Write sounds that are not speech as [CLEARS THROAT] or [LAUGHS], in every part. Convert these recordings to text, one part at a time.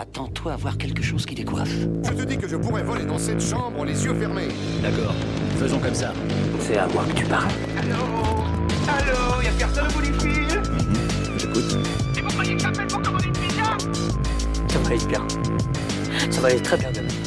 Attends-toi à voir quelque chose qui décoiffe. Je te dis que je pourrais voler dans cette chambre les yeux fermés. D'accord, faisons comme ça. C'est à moi que tu parles. Allô Allô Y'a personne au bout du fil J'écoute. Et vous croyez que j'appelle pour commander une pizza Ça va aller bien. Ça va aller très bien demain.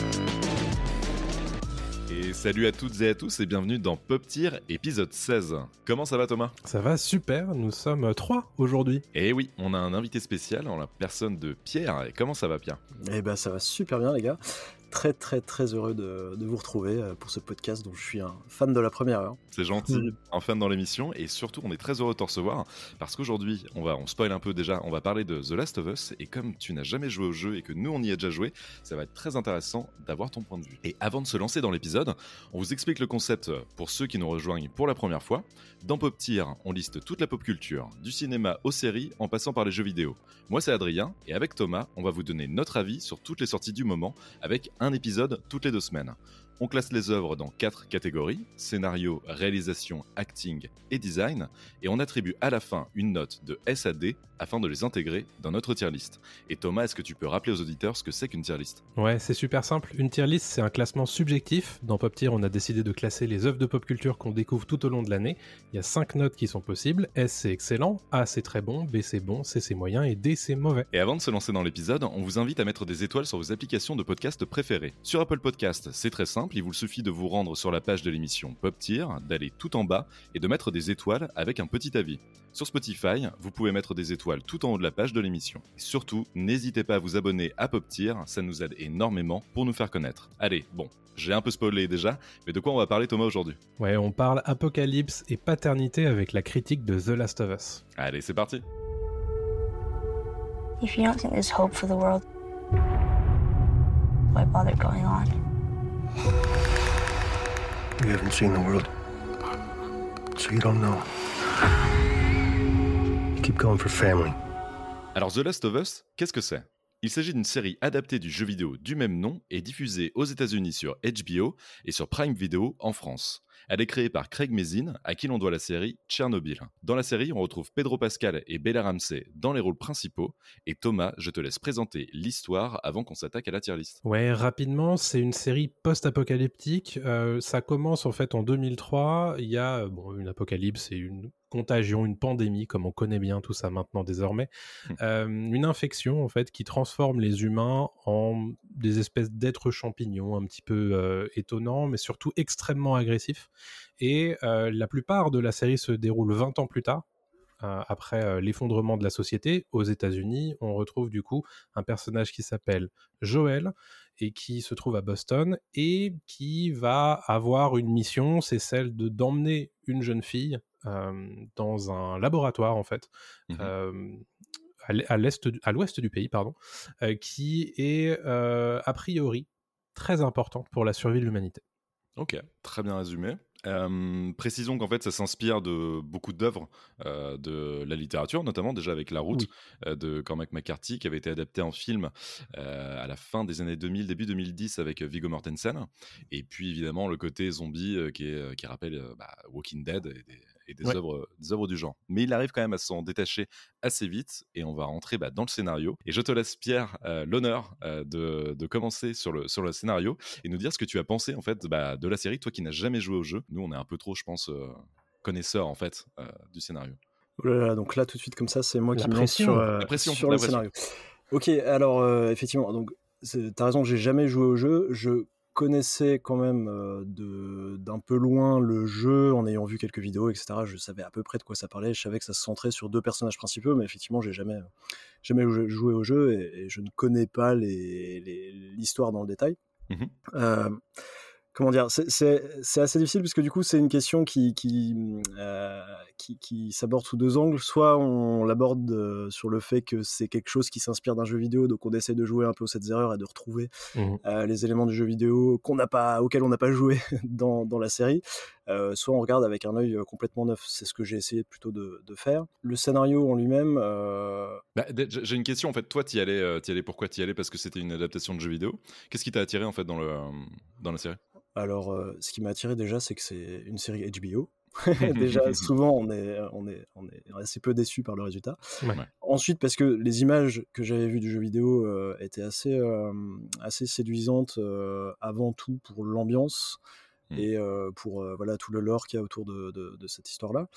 Et salut à toutes et à tous et bienvenue dans Pop Tier épisode 16. Comment ça va Thomas? Ça va super, nous sommes trois aujourd'hui. Eh oui, on a un invité spécial en la personne de Pierre. Et comment ça va Pierre? Eh ben ça va super bien les gars. Très très très heureux de, de vous retrouver euh, pour ce podcast dont je suis un fan de la première heure. C'est gentil, un fan dans l'émission et surtout on est très heureux de te recevoir parce qu'aujourd'hui on va, on spoil un peu déjà, on va parler de The Last of Us et comme tu n'as jamais joué au jeu et que nous on y a déjà joué, ça va être très intéressant d'avoir ton point de vue. Et avant de se lancer dans l'épisode, on vous explique le concept pour ceux qui nous rejoignent pour la première fois. Dans Pop Tier, on liste toute la pop culture, du cinéma aux séries en passant par les jeux vidéo. Moi c'est Adrien et avec Thomas, on va vous donner notre avis sur toutes les sorties du moment avec un épisode toutes les deux semaines. On classe les œuvres dans quatre catégories scénario, réalisation, acting et design, et on attribue à la fin une note de S à D afin de les intégrer dans notre tier list. Et Thomas, est-ce que tu peux rappeler aux auditeurs ce que c'est qu'une tier list? Ouais, c'est super simple. Une tier list, c'est un classement subjectif. Dans Pop Tier, on a décidé de classer les œuvres de pop culture qu'on découvre tout au long de l'année. Il y a cinq notes qui sont possibles. S, c'est excellent. A, c'est très bon. B, c'est bon. C, c'est moyen. Et D, c'est mauvais. Et avant de se lancer dans l'épisode, on vous invite à mettre des étoiles sur vos applications de podcast préférées. Sur Apple Podcast, c'est très simple, il vous suffit de vous rendre sur la page de l'émission Pop Tier, d'aller tout en bas et de mettre des étoiles avec un petit avis. Sur Spotify, vous pouvez mettre des étoiles tout en haut de la page de l'émission. Et surtout, n'hésitez pas à vous abonner à Pop Tier, ça nous aide énormément pour nous faire connaître. Allez, bon, j'ai un peu spoilé déjà, mais de quoi on va parler Thomas aujourd'hui? Ouais, on parle apocalypse et paternité avec la critique de The Last of Us. Allez, c'est parti If you don't think there's hope for the world, why bother going on? You haven't seen the world, so you don't know. You keep going for family. Alors The Last of Us, qu'est-ce que c'est? Il s'agit d'une série adaptée du jeu vidéo du même nom et diffusée aux États-Unis sur HBO et sur Prime Video en France. Elle est créée par Craig Mazin, à qui l'on doit la série Tchernobyl. Dans la série, on retrouve Pedro Pascal et Bella Ramsey dans les rôles principaux. Et Thomas, je te laisse présenter l'histoire avant qu'on s'attaque à la tier list. Ouais, rapidement, c'est une série post-apocalyptique. Euh, ça commence en fait en 2003. Il y a une apocalypse et une contagion, une pandémie, comme on connaît bien tout ça maintenant désormais, euh, une infection en fait qui transforme les humains en des espèces d'êtres champignons un petit peu euh, étonnants, mais surtout extrêmement agressifs. Et euh, la plupart de la série se déroule 20 ans plus tard. euh, après l'effondrement de la société aux États-Unis, on retrouve du coup un personnage qui s'appelle Joel et qui se trouve à Boston et qui va avoir une mission, c'est celle de d'emmener une jeune fille dans un laboratoire en fait, euh, à à l'est, du- à l'ouest du pays, pardon, euh, qui est euh, a priori très importante pour la survie de l'humanité. Ok, très bien résumé. Euh, précisons qu'en fait, ça s'inspire de beaucoup d'œuvres euh, de la littérature, notamment déjà avec La Route Oui. euh, de Cormac McCarthy, qui avait été adapté en film à la fin des années 2000, début 2010 avec Viggo Mortensen. Et puis évidemment le côté zombie qui, est, qui rappelle bah, Walking Dead et des, et des Ouais. œuvres, des œuvres du genre. Mais il arrive quand même à s'en détacher assez vite et on va rentrer bah, dans le scénario. Et je te laisse Pierre euh, l'honneur euh, de, de commencer sur le, sur le scénario et nous dire ce que tu as pensé en fait bah, de la série, toi qui n'as jamais joué au jeu. Nous, on est un peu trop, je pense, euh, connaisseurs en fait euh, du scénario. Oh là là, donc là tout de suite comme ça, c'est moi La qui me lance sur, euh, La pression, sur la le pression. scénario. Ok, alors euh, effectivement, donc t'as raison, j'ai jamais joué au jeu. Je connaissais quand même euh, d'un peu loin le jeu en ayant vu quelques vidéos, etc. Je savais à peu près de quoi ça parlait. Je savais que ça se centrait sur deux personnages principaux, mais effectivement, j'ai jamais jamais jou- joué au jeu et, et je ne connais pas les- les- l'histoire dans le détail. Euh, comment dire, c'est- assez difficile parce que du coup, c'est une question qui, qui, euh, qui, qui s'aborde sous deux angles. Soit on l'aborde euh, sur le fait que c'est quelque chose qui s'inspire d'un jeu vidéo, donc on essaie de jouer un peu aux sept erreurs et de retrouver Mhm. euh, les éléments du jeu vidéo qu'on n'a pas, auxquels on n'a pas joué [LAUGHS] dans, dans la série. Euh, soit on regarde avec un œil complètement neuf. C'est ce que j'ai essayé plutôt de, de faire. Le scénario en lui-même, euh, Bah, j'ai une question en fait. Toi, t'y allais, t'y allais pourquoi t'y allais? Parce que c'était une adaptation de jeu vidéo. Qu'est-ce qui t'a attiré en fait dans, le, dans la série? Alors, euh, ce qui m'a attiré déjà, c'est que c'est une série HBO. [LAUGHS] déjà, souvent, on est, on, est, on est assez peu déçu par le résultat. Ouais. Ensuite, parce que les images que j'avais vues du jeu vidéo euh, étaient assez, euh, assez séduisantes euh, avant tout pour l'ambiance Mm. et euh, pour euh, voilà, tout le lore qu'il y a autour de, de- de cette histoire-là.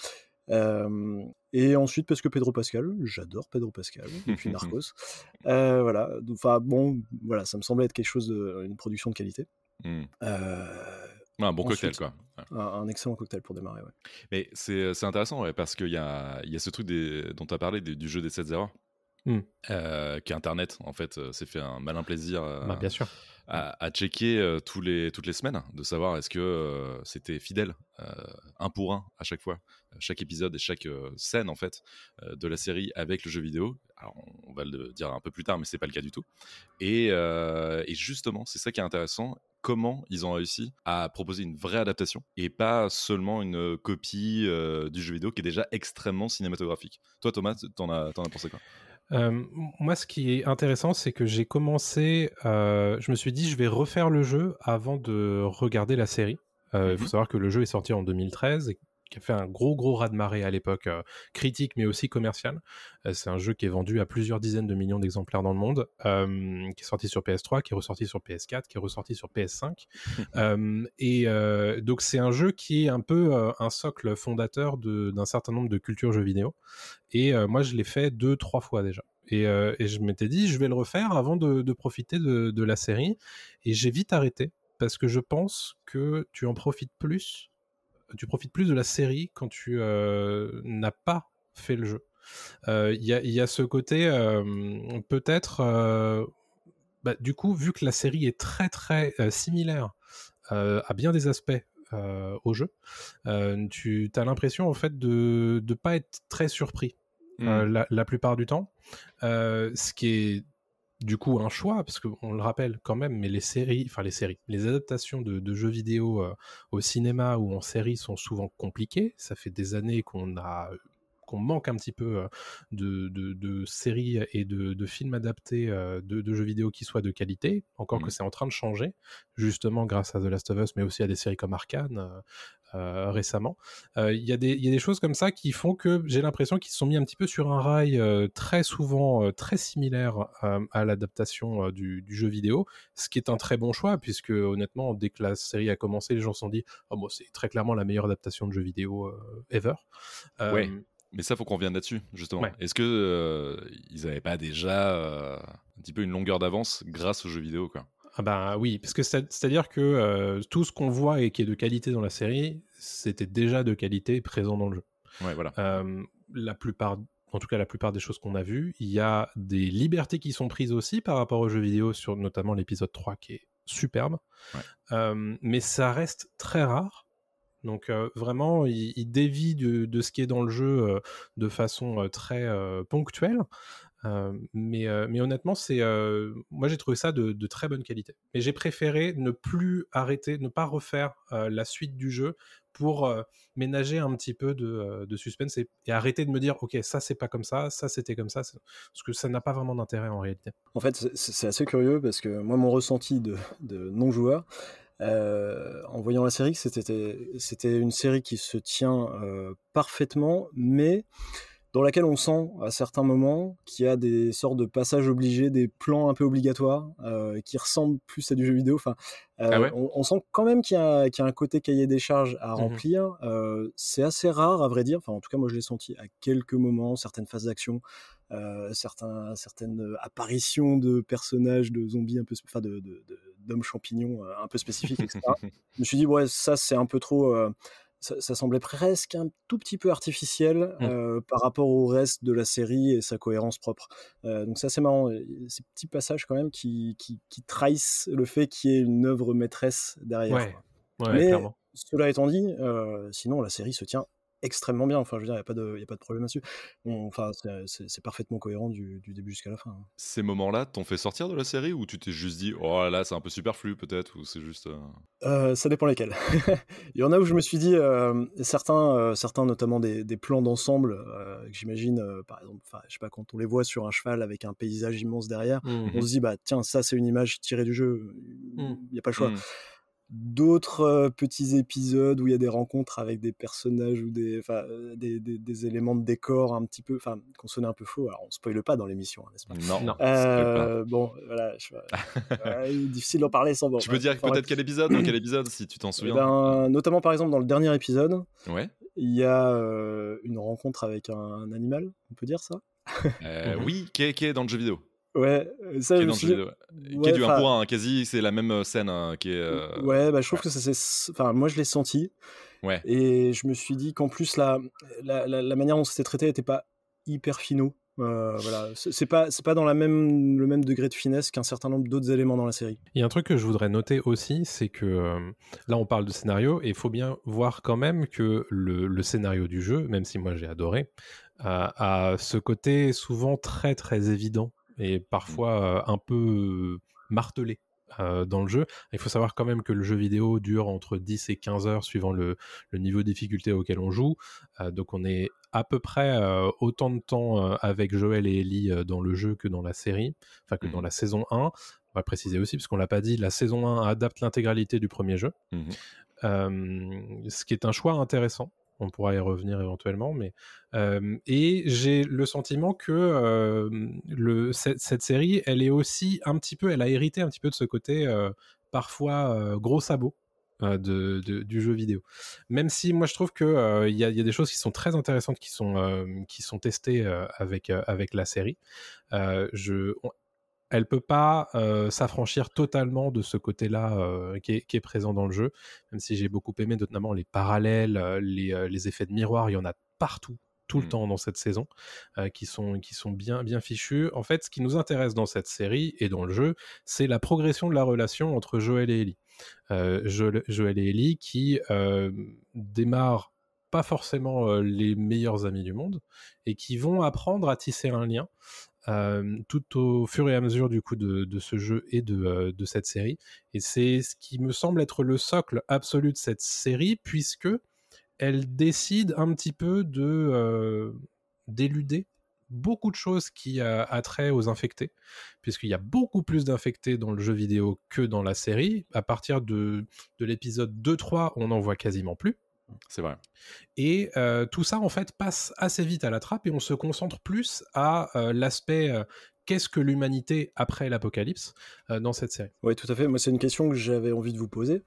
Euh, et ensuite, parce que Pedro Pascal, j'adore Pedro Pascal, [LAUGHS] depuis Narcos. Euh, voilà, enfin bon, voilà, ça me semblait être quelque chose de, une production de qualité. Hmm. Euh, Ouais, un bon cocktail, quoi. Ouais. un, un excellent cocktail pour démarrer, ouais. Mais c'est c'est intéressant, ouais, parce qu'il y a, il y a ce truc des, dont tu as parlé, des- du jeu des 7 erreurs, Hmm. euh, qui Internet, en fait, euh, s'est fait un malin plaisir euh, Bah, bien sûr. à, à checker euh, tous les, toutes les semaines, de savoir est-ce que euh, c'était fidèle, euh, un pour un à chaque fois, euh, chaque épisode et chaque euh, scène, en fait, euh, de la série avec le jeu vidéo. Alors, on, on va le dire un peu plus tard, mais c'est pas le cas du tout. Et, euh, et justement, c'est ça qui est intéressant. Comment ils ont réussi à proposer une vraie adaptation et pas seulement une copie euh, du jeu vidéo qui est déjà extrêmement cinématographique. Toi, Thomas, t'en as, t'en as pensé quoi? Euh, moi, ce qui est intéressant, c'est que j'ai commencé. euh, je me suis dit, je vais refaire le jeu avant de regarder la série. Euh, Il faut Mhm. savoir que le jeu est sorti en 2013 et qui a fait un gros gros raz-de-marée à l'époque, euh, critique mais aussi commercial. Euh, c'est un jeu qui est vendu à plusieurs dizaines de millions d'exemplaires dans le monde, euh, qui est sorti sur PS3, qui est ressorti sur PS4, qui est ressorti sur PS5. [LAUGHS] Euh, et donc c'est un jeu qui est un peu un socle fondateur d'un certain nombre de cultures jeux vidéo. Et moi, je l'ai fait deux, trois fois déjà. Et, euh, et je m'étais dit, je vais le refaire avant de, de profiter de, de la série. Et j'ai vite arrêté parce que je pense que tu en profites plus. Tu profites plus de la série quand tu euh, n'as pas fait le jeu. Euh, Il y, a, il y a ce côté, euh, peut-être. bah, du coup, vu que la série est très très similaire à bien des aspects euh, au jeu, euh, tu as l'impression en fait de ne pas être très surpris euh, la, la plupart du temps. Ce qui est du coup un choix, parce qu'on le rappelle quand même, mais les séries, enfin les séries, les adaptations de, jeux vidéo euh, au cinéma ou en série sont souvent compliquées. Ça fait des années qu'on a qu'on manque un petit peu euh, de, de- de séries et de, de films adaptés euh, de, jeux vidéo qui soient de qualité. Encore que c'est en train de changer, justement grâce à The Last of Us, mais aussi à des séries comme Arkane euh, récemment. Euh, Il y, a des- il y a des choses comme ça qui font que j'ai l'impression qu'ils se sont mis un petit peu sur un rail euh, très souvent très similaire à l'adaptation du, du jeu vidéo, ce qui est un très bon choix puisque honnêtement dès que la série a commencé, les gens se sont dit oh, bon, c'est très clairement la meilleure adaptation de jeu vidéo ever. Ouais. Mais ça, faut qu'on revienne là-dessus, justement. Ouais. Est-ce que euh, ils n'avaient pas déjà euh, un petit peu une longueur d'avance grâce aux jeux vidéo, quoi? Ah bah oui, parce que c'est- c'est-à-dire que euh, tout ce qu'on voit et qui est de qualité dans la série, c'était déjà de qualité présent dans le jeu. Ouais, voilà. La plupart, en tout cas la plupart des choses qu'on a vues, il y a des libertés qui sont prises aussi par rapport aux jeux vidéo, sur notamment l'épisode 3 qui est superbe. Ouais. Mais ça reste très rare. Donc vraiment, il, dévie de, de ce qui est dans le jeu de façon très ponctuelle. Mais, mais honnêtement, c'est moi j'ai trouvé ça de, de très bonne qualité. Mais j'ai préféré ne plus arrêter, ne pas refaire la suite du jeu pour ménager un petit peu de, de suspense et, et arrêter de me dire ok ça c'est pas comme ça, ça c'était comme ça, parce que ça n'a pas vraiment d'intérêt en réalité. En fait, c'est- assez curieux parce que moi, mon ressenti de, de non-joueur, euh, en voyant la série, c'était c'était une série qui se tient euh, parfaitement, mais dans laquelle on sent à certains moments qu'il y a des sortes de passages obligés, des plans un peu obligatoires, euh, qui ressemblent plus à du jeu vidéo. Enfin, euh, Ah ouais? on, on sent quand même qu'il y, a qu'il y a un côté cahier des charges à Mhm. remplir. Euh, c'est assez rare, à vrai dire. Enfin, en tout cas, moi, je l'ai senti à quelques moments, certaines phases d'action, certains, certaines apparitions de personnages, de zombies un peu, enfin, de, de- de- d'hommes champignons euh, un peu spécifiques, etc. je me suis dit, ouais, ça, c'est un peu trop. euh, ça, ça semblait presque un tout petit peu artificiel Mm. euh, par rapport au reste de la série et sa cohérence propre. Euh, donc, ça, c'est marrant. Ces petits passages, quand même, qui, qui, qui trahissent le fait qu'il y ait une œuvre maîtresse derrière. Ouais, quoi. ouais Mais clairement. cela étant dit, euh, sinon la série se tient extrêmement bien. Enfin, je veux dire, il n'y a, pas de- y a pas de problème là-dessus. Enfin, c'est- parfaitement cohérent du, du début jusqu'à la fin. hein. Ces moments-là t'ont fait sortir de la série ou tu t'es juste dit oh là c'est un peu superflu peut-être ou c'est juste euh, Euh, ça dépend lesquels. [LAUGHS] Il y en a où je me suis dit, euh, certains, euh, certains notamment des, des plans d'ensemble, euh, que j'imagine, euh, par exemple, je sais pas, quand on les voit sur un cheval avec un paysage immense derrière, Mhm. on se dit, bah tiens, ça c'est une image tirée du jeu, il Mm. n'y a pas le choix. Mm. D'autres euh, petits épisodes où il y a des rencontres avec des personnages ou des, enfin, euh, des, des, des éléments de décor un petit peu, enfin, qu'on sonnait un peu faux. Alors, on spoile pas dans l'émission, hein, n'est-ce pas? Non, Non. Euh, Bon, voilà, je, [LAUGHS] ouais, difficile d'en parler sans. Bon, Tu peux dire peut-être quel épisode? Dans quel [CLEARS THROAT] épisode, si tu t'en eh souviens? ben, notamment par exemple dans le dernier épisode, Ouais. il y a euh, une rencontre avec un, un animal, on peut dire ça? Euh. Oui, qui est, qui est dans le jeu vidéo. Ouais, ça Qui est le. Qui est du 1 enfin, pour 1, quasi, c'est la même euh, scène hein, qui est. euh, Ouais, bah, je trouve que ça s'est. Enfin, moi, je l'ai senti. Ouais. Et je me suis dit qu'en plus, la, la, la, la manière dont c'était traité n'était pas hyper finaux. Euh, voilà, c'est c'est pas, c'est pas dans la même, le même degré de finesse qu'un certain nombre d'autres éléments dans la série. Il y a un truc que je voudrais noter aussi, c'est que euh, là on parle de scénario et il faut bien voir quand même que le, le scénario du jeu, même si moi j'ai adoré, a ce côté souvent très très évident et parfois euh, un peu martelé. euh, dans le jeu. Il faut savoir quand même que le jeu vidéo dure entre 10 et 15 heures suivant le, le niveau de difficulté auquel on joue. Euh, donc on est à peu près euh, autant de temps avec Joël et Ellie dans le jeu que dans la série, enfin que dans Mhm. la saison 1. On va préciser aussi, parce qu'on l'a pas dit, la saison 1 adapte l'intégralité du premier jeu. Euh, ce qui est un choix intéressant. On pourra y revenir éventuellement, mais et j'ai le sentiment que le, cette, série, elle est aussi un petit peu, elle a hérité un petit peu de ce côté parfois gros sabot de, du jeu vidéo. Même si moi je trouve que il y, a, des choses qui sont très intéressantes qui sont qui sont testées avec avec la série. Je, elle peut pas euh, s'affranchir totalement de ce côté-là euh, qui, est, qui est présent dans le jeu, même si j'ai beaucoup aimé notamment les parallèles, euh, les, les effets de miroir, il y en a partout, tout le Mm. temps dans cette saison, euh, qui sont, qui sont bien, bien fichus. En fait, ce qui nous intéresse dans cette série et dans le jeu, c'est la progression de la relation entre Joël et Ellie. Joël, Joël et Ellie qui démarrent pas forcément les meilleurs amis du monde et qui vont apprendre à tisser un lien euh, tout au fur et à mesure du coup de, ce jeu et de, euh, de cette série. Et c'est ce qui me semble être le socle absolu de cette série, puisque elle décide un petit peu de euh, d'éluder beaucoup de choses qui a, trait aux infectés, puisqu'il y a beaucoup plus d'infectés dans le jeu vidéo que dans la série. À partir de, de l'épisode 2-3, on n'en voit quasiment plus. C'est vrai. Et euh, tout ça, en fait, passe assez vite à la trappe et on se concentre plus à euh, l'aspect euh, qu'est-ce que l'humanité après l'apocalypse euh, dans cette série. Oui, tout à fait. Moi, c'est une question que j'avais envie de vous poser.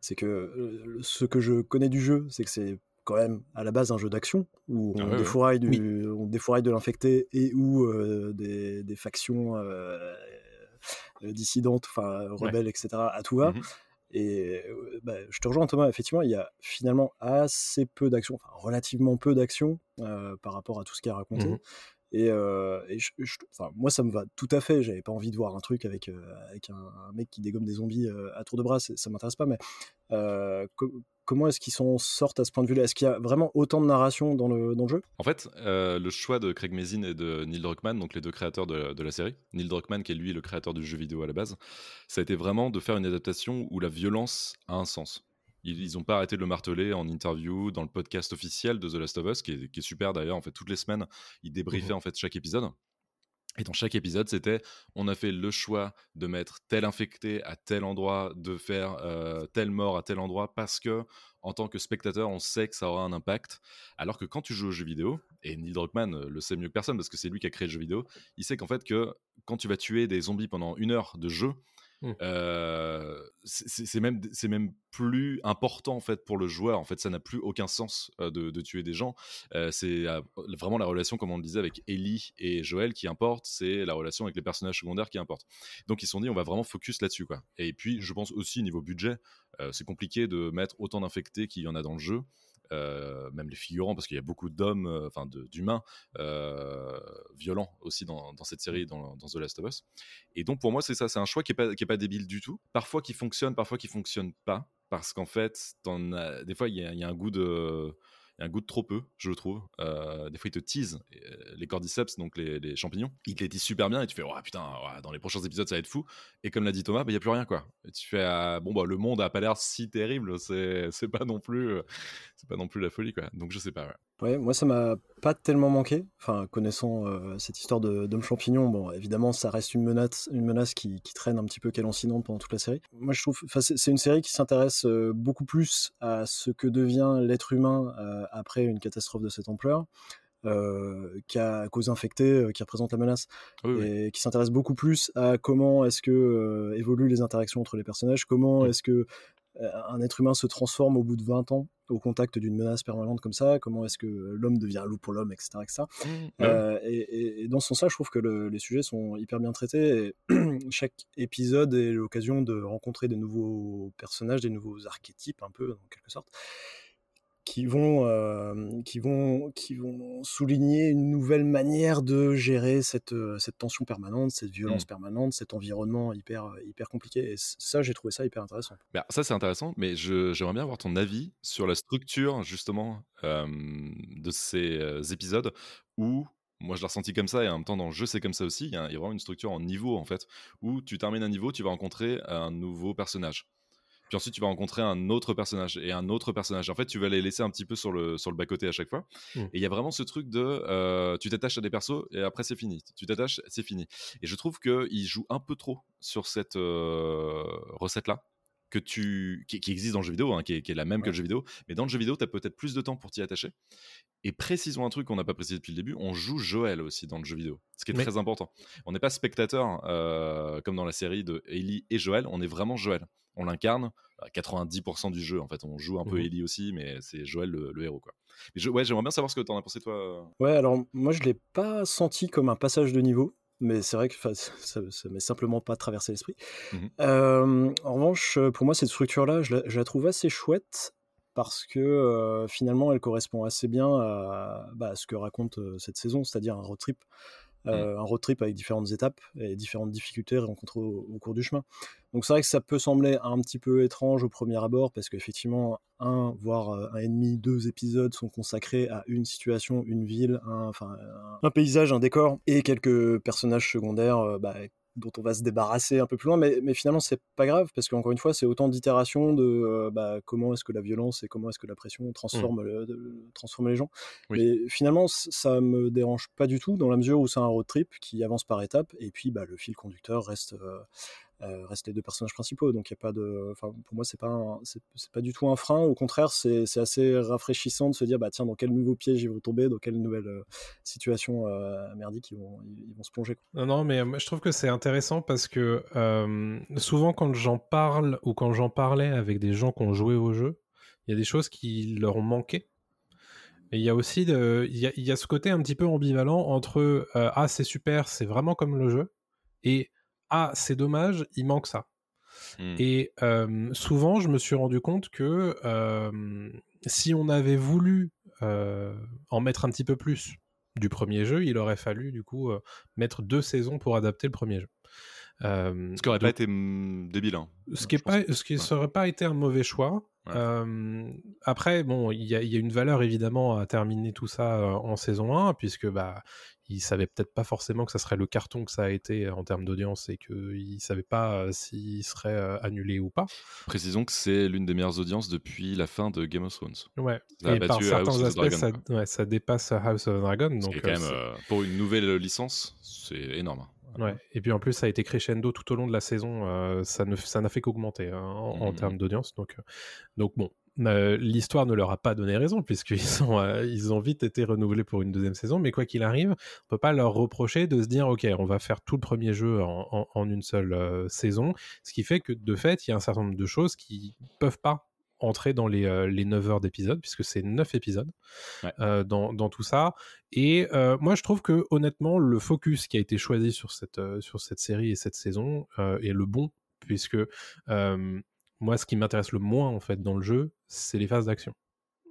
C'est que euh, ce que je connais du jeu, c'est que c'est quand même à la base un jeu d'action où on, Ah ouais, ouais. défouraille du, on défouraille de l'infecté et euh, des, des factions dissidentes, enfin rebelles, etc. à tout va. Mhm. Et euh, bah, je te rejoins Thomas, effectivement, il y a finalement assez peu d'action, enfin relativement peu d'action euh, par rapport à tout ce qui est raconté. Mhm. Et, euh, et je- je- enfin, moi, ça me va tout à fait. J'avais pas envie de voir un truc avec, euh, avec un, un mec qui dégomme des zombies à tour de bras, ça m'intéresse pas. Mais co- comment est-ce qu'ils s'en sortent à ce point de vue-là? Est-ce qu'il y a vraiment autant de narration dans le, dans le jeu? En fait, euh, le choix de Craig Mazin et de Neil Druckmann, donc les deux créateurs de, de la série, Neil Druckmann qui est lui le créateur du jeu vidéo à la base, ça a été vraiment de faire une adaptation où la violence a un sens. Ils n'ont pas arrêté de le marteler en interview, dans le podcast officiel de The Last of Us, qui est, qui est super d'ailleurs. En fait, toutes les semaines, ils débriefaient en fait chaque épisode. Et dans chaque épisode, c'était on a fait le choix de mettre tel infecté à tel endroit, de faire euh, telle mort à tel endroit, parce que en tant que spectateur, on sait que ça aura un impact. Alors que quand tu joues aux jeux vidéo, et Neil Druckmann euh, le sait mieux que personne parce que c'est lui qui a créé le jeu vidéo, il sait qu'en fait que quand tu vas tuer des zombies pendant une heure de jeu, Mm. euh, c'est même, c'est même plus important en fait pour le joueur. En fait, ça n'a plus aucun sens de, tuer des gens. C'est vraiment la relation, comme on le disait, avec Ellie et Joël qui importe. C'est la relation avec les personnages secondaires qui importe. Donc ils se sont dit, on va vraiment focus là-dessus, quoi. Et puis, je pense aussi niveau budget, c'est compliqué de mettre autant d'infectés qu'il y en a dans le jeu. Euh, même les figurants, parce qu'il y a beaucoup d'hommes, euh, enfin d'humains euh, violents aussi dans, dans cette série, dans, dans The Last of Us. Et donc pour moi, c'est ça, c'est un choix qui est pas, pas débile du tout. Parfois qui fonctionne, parfois qui fonctionne pas, parce qu'en fait, des fois il y a un goût de il y a un goût de trop peu, je trouve. Euh, des fois, ils te euh, les cordyceps, donc les, champignons. Ils te les teasent super bien et tu fais, oh putain, dans les prochains épisodes, ça va être fou. Et comme l'a dit Thomas, il n'y a plus rien, quoi. Tu fais, ah, bon, bah, le monde a pas l'air si terrible, c'est pas non plus, euh, c'est pas non plus la folie, quoi. Donc, je sais pas. Ouais, moi ça m'a pas tellement manqué. Enfin, connaissant euh, cette histoire de d'homme champignon, bon, évidemment, ça reste une menace, une menace qui, qui traîne un petit peu, lancinante pendant toute la série. Moi, je trouve, c'est une série qui s'intéresse euh, beaucoup plus à ce que devient l'être humain euh, après une catastrophe de cette ampleur. Qu'à cause infectée qui représente la menace Oui, oui. et qui s'intéresse beaucoup plus à comment est-ce que évoluent les interactions entre les personnages, comment Mm. est-ce que un être humain se transforme au bout de 20 ans au contact d'une menace permanente comme ça, comment est-ce que l'homme devient loup pour l'homme, etc. etc. Mmh, ouais. Euh, et, et- et dans ce sens-là, je trouve que le- les sujets sont hyper bien traités. Et [CLEARS THROAT] chaque épisode est l'occasion de rencontrer des nouveaux personnages, des nouveaux archétypes, un peu, en quelque sorte, qui vont, euh, qui vont, qui vont souligner une nouvelle manière de gérer cette, euh, cette tension permanente, cette violence Mm. permanente, cet environnement hyper, hyper compliqué. Et ça, j'ai trouvé ça hyper intéressant. Bah, ça, c'est intéressant, mais j'aimerais bien avoir ton avis sur la structure, justement, euh, de ces euh, épisodes où, moi, je l'ai ressenti comme ça, et en même temps, dans le jeu, c'est comme ça aussi. Il y, a il y a vraiment une structure en niveau, en fait, où tu termines un niveau, tu vas rencontrer un nouveau personnage. Puis ensuite, tu vas rencontrer un autre personnage et un autre personnage. En fait, tu vas les laisser un petit peu sur le, sur le bas-côté à chaque fois. Mm. Et il y a vraiment ce truc de euh, tu t'attaches à des persos et après, c'est fini. Tu t'attaches, c'est fini. Et je trouve qu'il joue un peu trop sur cette euh, recette-là que tu qui, qui existe dans le jeu vidéo, hein, qui, est, qui est la même que le jeu vidéo. Mais dans le jeu vidéo, tu as peut-être plus de temps pour t'y attacher. Et précisons un truc qu'on n'a pas précisé depuis le début, on joue Joël aussi dans le jeu vidéo, ce qui est Mais- très important. On n'est pas spectateur euh, comme dans la série de Ellie et Joël, on est vraiment Joël. On l'incarne à 90% du jeu. En fait, on joue un peu Mhm. Ellie aussi, mais c'est Joël le, le héros. Quoi. Mais je- ouais, j'aimerais bien savoir ce que tu en as pensé, toi. Ouais, alors moi je l'ai pas senti comme un passage de niveau, mais c'est vrai que ça, ça m'est simplement pas traversé l'esprit. Euh, en revanche, pour moi cette structure-là, je, la- je la trouve assez chouette parce que euh, finalement elle correspond assez bien à, bah, à ce que raconte euh, cette saison, c'est-à-dire un road trip. Euh, Un road trip avec différentes étapes et différentes difficultés rencontrées au, au cours du chemin. Donc c'est vrai que ça peut sembler un petit peu étrange au premier abord parce qu'effectivement, un, voire euh, un et demi, deux épisodes sont consacrés à une situation, une ville, un, enfin, un, un paysage, un décor et quelques personnages secondaires euh, bah, dont on va se débarrasser un peu plus loin. Mais, mais finalement, c'est pas grave parce qu'encore une fois, c'est autant d'itérations de euh, bah, comment est-ce que la violence et comment est-ce que la pression transforme, le- de- transforme les gens. Oui. Mais finalement, ça me dérange pas du tout dans la mesure où c'est un road trip qui avance par étapes et puis bah, le fil conducteur reste, euh, euh, les deux personnages principaux. Donc il a pas de, pour moi c'est pas pas du tout un frein. Au contraire, c'est assez rafraîchissant de se dire bah tiens dans quel nouveau piège ils vont tomber, dans quelle nouvelle euh, situation euh, merdique ils vont ils, vont se plonger. Non, non, mais moi, je trouve que c'est intéressant parce que euh, souvent quand j'en parle ou quand j'en parlais avec des gens qui ont joué au jeu, il y a des choses qui leur ont manqué. Et il y a aussi de- il y a, il y a ce côté un petit peu ambivalent entre euh, ah c'est super, c'est vraiment comme le jeu et ah c'est dommage, il manque ça. Hmm. Et euh, souvent, je me suis rendu compte que euh, si on avait voulu euh, en mettre un petit peu plus du premier jeu, il aurait fallu du coup mettre deux saisons pour adapter le premier jeu. Ce qui aurait pas été mm, débile. hein. ce qui ne ce qui Ouais. serait pas été un mauvais choix. Ouais. Après, bon, il y, a- il y a une valeur évidemment à terminer tout ça en saison 1, puisque bah, ils savaient peut-être pas forcément que ça serait le carton que ça a été en termes d'audience et qu'ils savaient pas euh, s'il serait euh, annulé ou pas. Précisons que c'est l'une des meilleures audiences depuis la fin de Game of Thrones. Ouais. Ça et par certains House aspects, Dragon, ça, quoi. ouais, ça dépasse House of Dragon. Donc, quand euh, même, euh, pour une nouvelle licence, c'est énorme. hein. Ouais. Et puis en plus, ça a été crescendo tout au long de la saison. euh, ça n'a fait qu'augmenter hein, en, en Mhm. termes d'audience. Donc, donc bon, euh, l'histoire ne leur a pas donné raison puisqu'ils [LAUGHS] ont, euh, ils ont vite été renouvelés pour une deuxième saison. Mais quoi qu'il arrive, on peut pas leur reprocher de se dire, ok, on va faire tout le premier jeu en, en- en une seule euh, saison, ce qui fait que de fait, il y a un certain nombre de choses qui peuvent pas entrer dans les, euh, les 9 heures d'épisode, puisque c'est 9 épisodes Ouais. euh, dans, dans tout ça. Et euh, moi, je trouve que honnêtement, le focus qui a été choisi sur cette, sur cette série et cette saison est le bon, puisque moi, ce qui m'intéresse le moins en fait dans le jeu, c'est les phases d'action.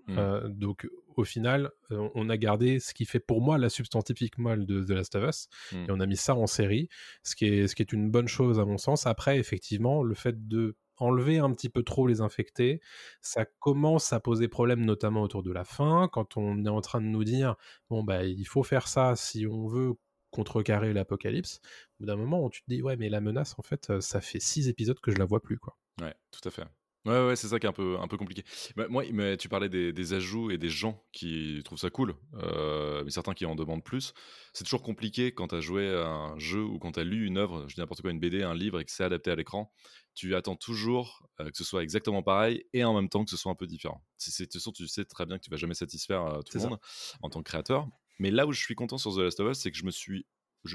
Mm. Euh, donc, au final, euh, on a gardé ce qui fait pour moi la substance typique molle de The Last of Us, Mm. et on a mis ça en série, ce qui est, ce qui est une bonne chose à mon sens. Après, effectivement, le fait de enlever un petit peu trop les infectés, ça commence à poser problème, notamment autour de la fin, quand on est en train de nous dire, bon, bah, il faut faire ça si on veut contrecarrer l'apocalypse. Au bout d'un moment, tu te dis, ouais, mais la menace, en fait, euh, ça fait six épisodes que je la vois plus, quoi. Ouais, tout à fait. Ouais, ouais, c'est ça qui est un peu, un peu compliqué. Bah, moi, mais tu parlais des, des ajouts et des gens qui trouvent ça cool, euh, mais certains qui en demandent plus. C'est toujours compliqué quand tu as joué à un jeu ou quand tu as lu une œuvre, je dis n'importe quoi, une BD, un livre et que c'est adapté à l'écran. Tu attends toujours euh, que ce soit exactement pareil et en même temps que ce soit un peu différent. C'est, de toute façon, tu sais très bien que tu vas jamais satisfaire euh, tout le ça. monde en tant que créateur. Mais là où je suis content sur The Last of Us, c'est que je me suis.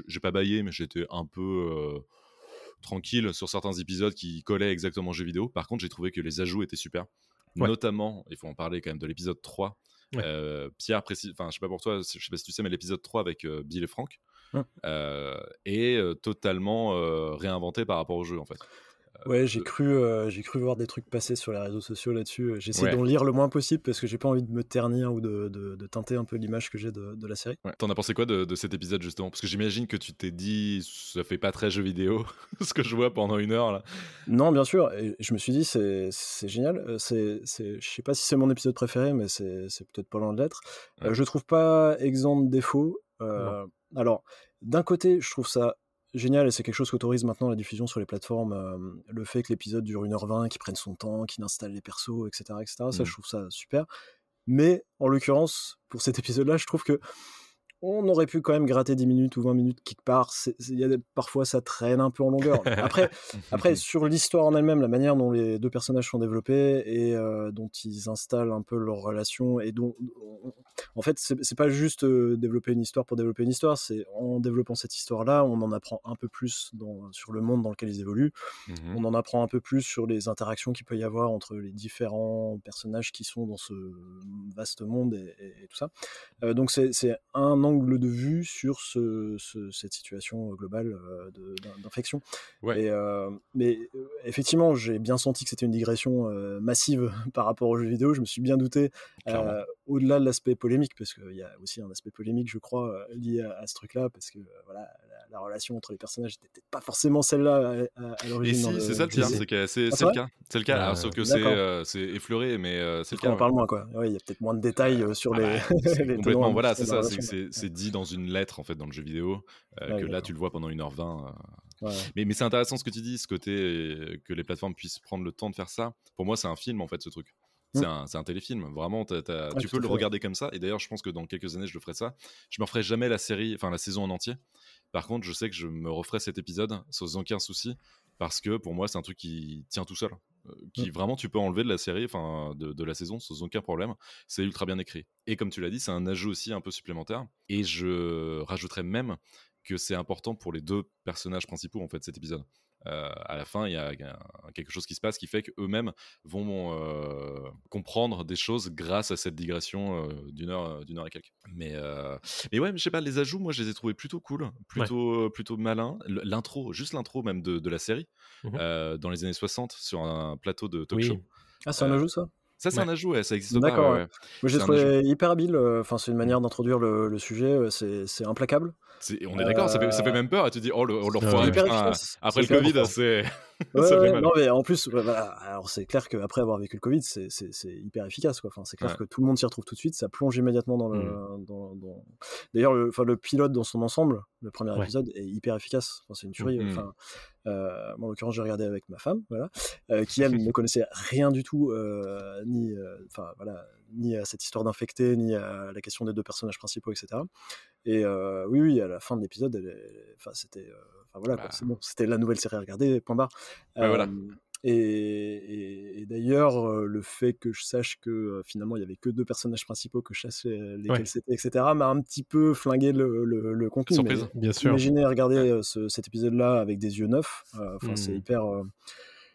J'ai pas baillé, mais j'étais un peu. euh, tranquille sur certains épisodes qui collaient exactement aux jeux vidéo. Par contre, j'ai trouvé que les ajouts étaient super. Ouais. Notamment, il faut en parler quand même de l'épisode 3. Ouais. Euh, Pierre précise, enfin, je sais pas pour toi, je sais pas si tu sais, mais l'épisode 3 avec euh, Bill et Frank Hum. euh, est totalement réinventé par rapport au jeu en fait. Ouais, j'ai euh, cru, euh, j'ai cru voir des trucs passer sur les réseaux sociaux là-dessus. J'essaie Ouais. d'en lire le moins possible parce que j'ai pas envie de me ternir ou de, de- de teinter un peu l'image que j'ai de, de la série. Ouais. T'en as pensé quoi de, cet épisode justement? Parce que j'imagine que tu t'es dit, ça fait pas très jeu vidéo, [LAUGHS] ce que je vois pendant une heure là. Non, bien sûr. Et je me suis dit, c'est génial. Euh, C'est, je sais pas si c'est mon épisode préféré, mais c'est peut-être pas loin de l'être. Euh, Ouais. je trouve pas exempt de défauts. Euh, alors, d'un côté, je trouve ça génial et c'est quelque chose qu'autorise maintenant la diffusion sur les plateformes. euh, le fait que l'épisode dure 1h20, qu'il prenne son temps, qu'il installe les persos, etc. etc. ça, Mhm. je trouve ça super. Mais en l'occurrence, pour cet [LAUGHS] épisode-là, je trouve que on aurait pu quand même gratter 10 minutes ou 20 minutes quelque part. Y a parfois, ça traîne un peu en longueur. Après, [LAUGHS] après, sur l'histoire en elle-même, la manière dont les deux personnages sont développés et euh, dont ils installent un peu leur relation et dont, en fait, c'est pas juste euh, développer une histoire pour développer une histoire, c'est en développant cette histoire-là, on en apprend un peu plus dans- sur le monde dans lequel ils évoluent, Mhm. on en apprend un peu plus sur les interactions qu'il peut y avoir entre les différents personnages qui sont dans ce vaste monde et, et- et tout ça. Euh, donc c'est c'est un angle de vue sur ce, ce- cette situation globale euh, de- d'in- d'infection. Ouais. Euh, mais euh, effectivement, j'ai bien senti que c'était une digression euh, massive [LAUGHS] par rapport aux jeux vidéo. Je me suis bien douté, euh, au-delà de l'aspect polémique, parce qu'il y a aussi un aspect polémique, je crois, euh, lié à, à ce truc-là, parce que euh, voilà, la, la relation entre les personnages n'était peut-être pas forcément celle-là à, à- à l'origine. si, c'est ça le du pire, jeu. c'est que c'est Ah, c'est le cas. C'est le cas, alors, sauf que c'est euh, effleuré, mais euh, c'est le on cas. en ouais. parle moins, quoi. Ouais, Il y a peut-être moins de détails euh, sur Ah les, bah, [LAUGHS] c'est les complètement, tenants voilà, c'est ça, c'est c'est- dit dans une lettre en fait dans le jeu vidéo, euh, Ouais, que là tu le vois pendant 1h20. euh. Ouais. Mais, mais c'est intéressant ce que tu dis, ce côté euh, que les plateformes puissent prendre le temps de faire ça. Pour moi, c'est un film en fait, ce truc. C'est un, c'est un téléfilm, vraiment. tu peux le fait. regarder comme ça. Et d'ailleurs, je pense que dans quelques années, je le ferai ça. Je me referai jamais la série, enfin la saison en entier. Par contre, je sais que je me referai cet épisode sans aucun souci parce que pour moi, c'est un truc qui tient tout seul. Euh, Qui vraiment tu peux enlever de la série, enfin de, de la saison sans aucun problème. C'est ultra bien écrit. Et comme tu l'as dit, c'est un ajout aussi un peu supplémentaire. Et je rajouterais même que c'est important pour les deux personnages principaux en fait cet épisode. Euh, à la fin, il y a quelque chose qui se passe qui fait qu'eux-mêmes vont euh, comprendre des choses grâce à cette digression euh, d'une heure, d'une heure et quelques. Mais, euh, mais ouais, mais je sais pas, les ajouts, moi, je les ai trouvés plutôt cool, plutôt, plutôt malins. L'intro, juste l'intro même de, de la série, euh, dans les années 60, sur un plateau de talk Oui. show. Ah, c'est un Euh, ajout, ça? Ça, c'est Ouais. un ajout, ouais, ça existe pas. D'accord, ouais. Moi, j'ai trouvé hyper habile. euh, Enfin, c'est une manière d'introduire le, le sujet. euh, C'est c'est implacable. C'est- On est d'accord, ça, fait, ça fait même peur. Et tu dis, oh, le, l'enfoiré, Hyper putain, efficace. après le Covid, c'est. Ouais, [LAUGHS] ça fait ouais, mal. non, mais en plus, ouais, voilà. Alors, c'est clair qu'après avoir vécu le Covid, c'est c'est- c'est hyper efficace. Quoi. Enfin, c'est clair Ouais. que tout le monde s'y retrouve tout de suite. Ça plonge immédiatement dans le. Mm. dans- dans- D'ailleurs, le, enfin, le pilote dans son ensemble, le premier Ouais. épisode, est hyper efficace. Enfin, c'est une tuerie. Mm. Enfin, euh, moi, en l'occurrence, j'ai regardé avec ma femme, voilà, euh, qui elle ne connaissait rien du tout, euh, ni, euh, enfin voilà, ni à cette histoire d'infecté, ni à la question des deux personnages principaux, etc. Et euh, oui, oui, à la fin de l'épisode, est- enfin, c'était, euh, enfin voilà, Bah. c'est bon, c'était la nouvelle série à regarder, point barre. Voilà. Et, et- et d'ailleurs, euh, le fait que je sache que euh, finalement il y avait que deux personnages principaux, que je sache euh, lesquels Ouais. c'était, etc., m'a un petit peu flingué le, le, le contenu. mais- Surprise. Bien sûr. Imaginez regarder euh, ce- cet épisode-là avec des yeux neufs. euh, c'est Mm. hyper, euh,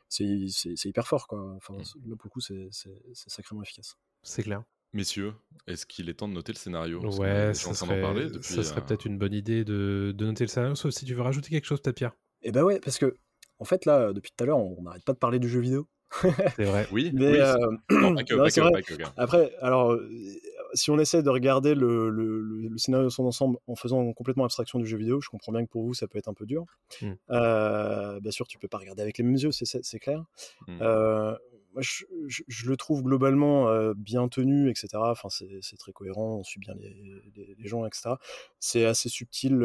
c'est hyper fort, quoi. Enfin, Mm. là pour le coup, c'est sacrément efficace. C'est clair. Messieurs, est-ce qu'il est temps de noter le scénario? Parce Ouais, ça serait, depuis. ça serait euh, peut-être une bonne idée de, de noter le scénario, sauf si tu veux rajouter quelque chose, peut-être Pierre. Et bah ouais, parce que en fait là, depuis tout à l'heure, on n'arrête pas de parler du jeu vidéo. C'est vrai. Oui, Mais oui. euh, Non, pas que, [CLEARS THROAT] non, pas c'est que, vrai. pas que, gars. Après, alors, euh, si on essaie de regarder le, le- le- le scénario dans son ensemble en faisant complètement abstraction du jeu vidéo, je comprends bien que pour vous, ça peut être un peu dur. Mm. Euh, bien sûr, tu peux pas regarder avec les mêmes yeux, c'est- clair. Mm. Euh, moi, je, je- je le trouve globalement euh, bien tenu, etc. Enfin, c'est très cohérent, on suit bien les, les- les gens, etc. C'est assez subtil,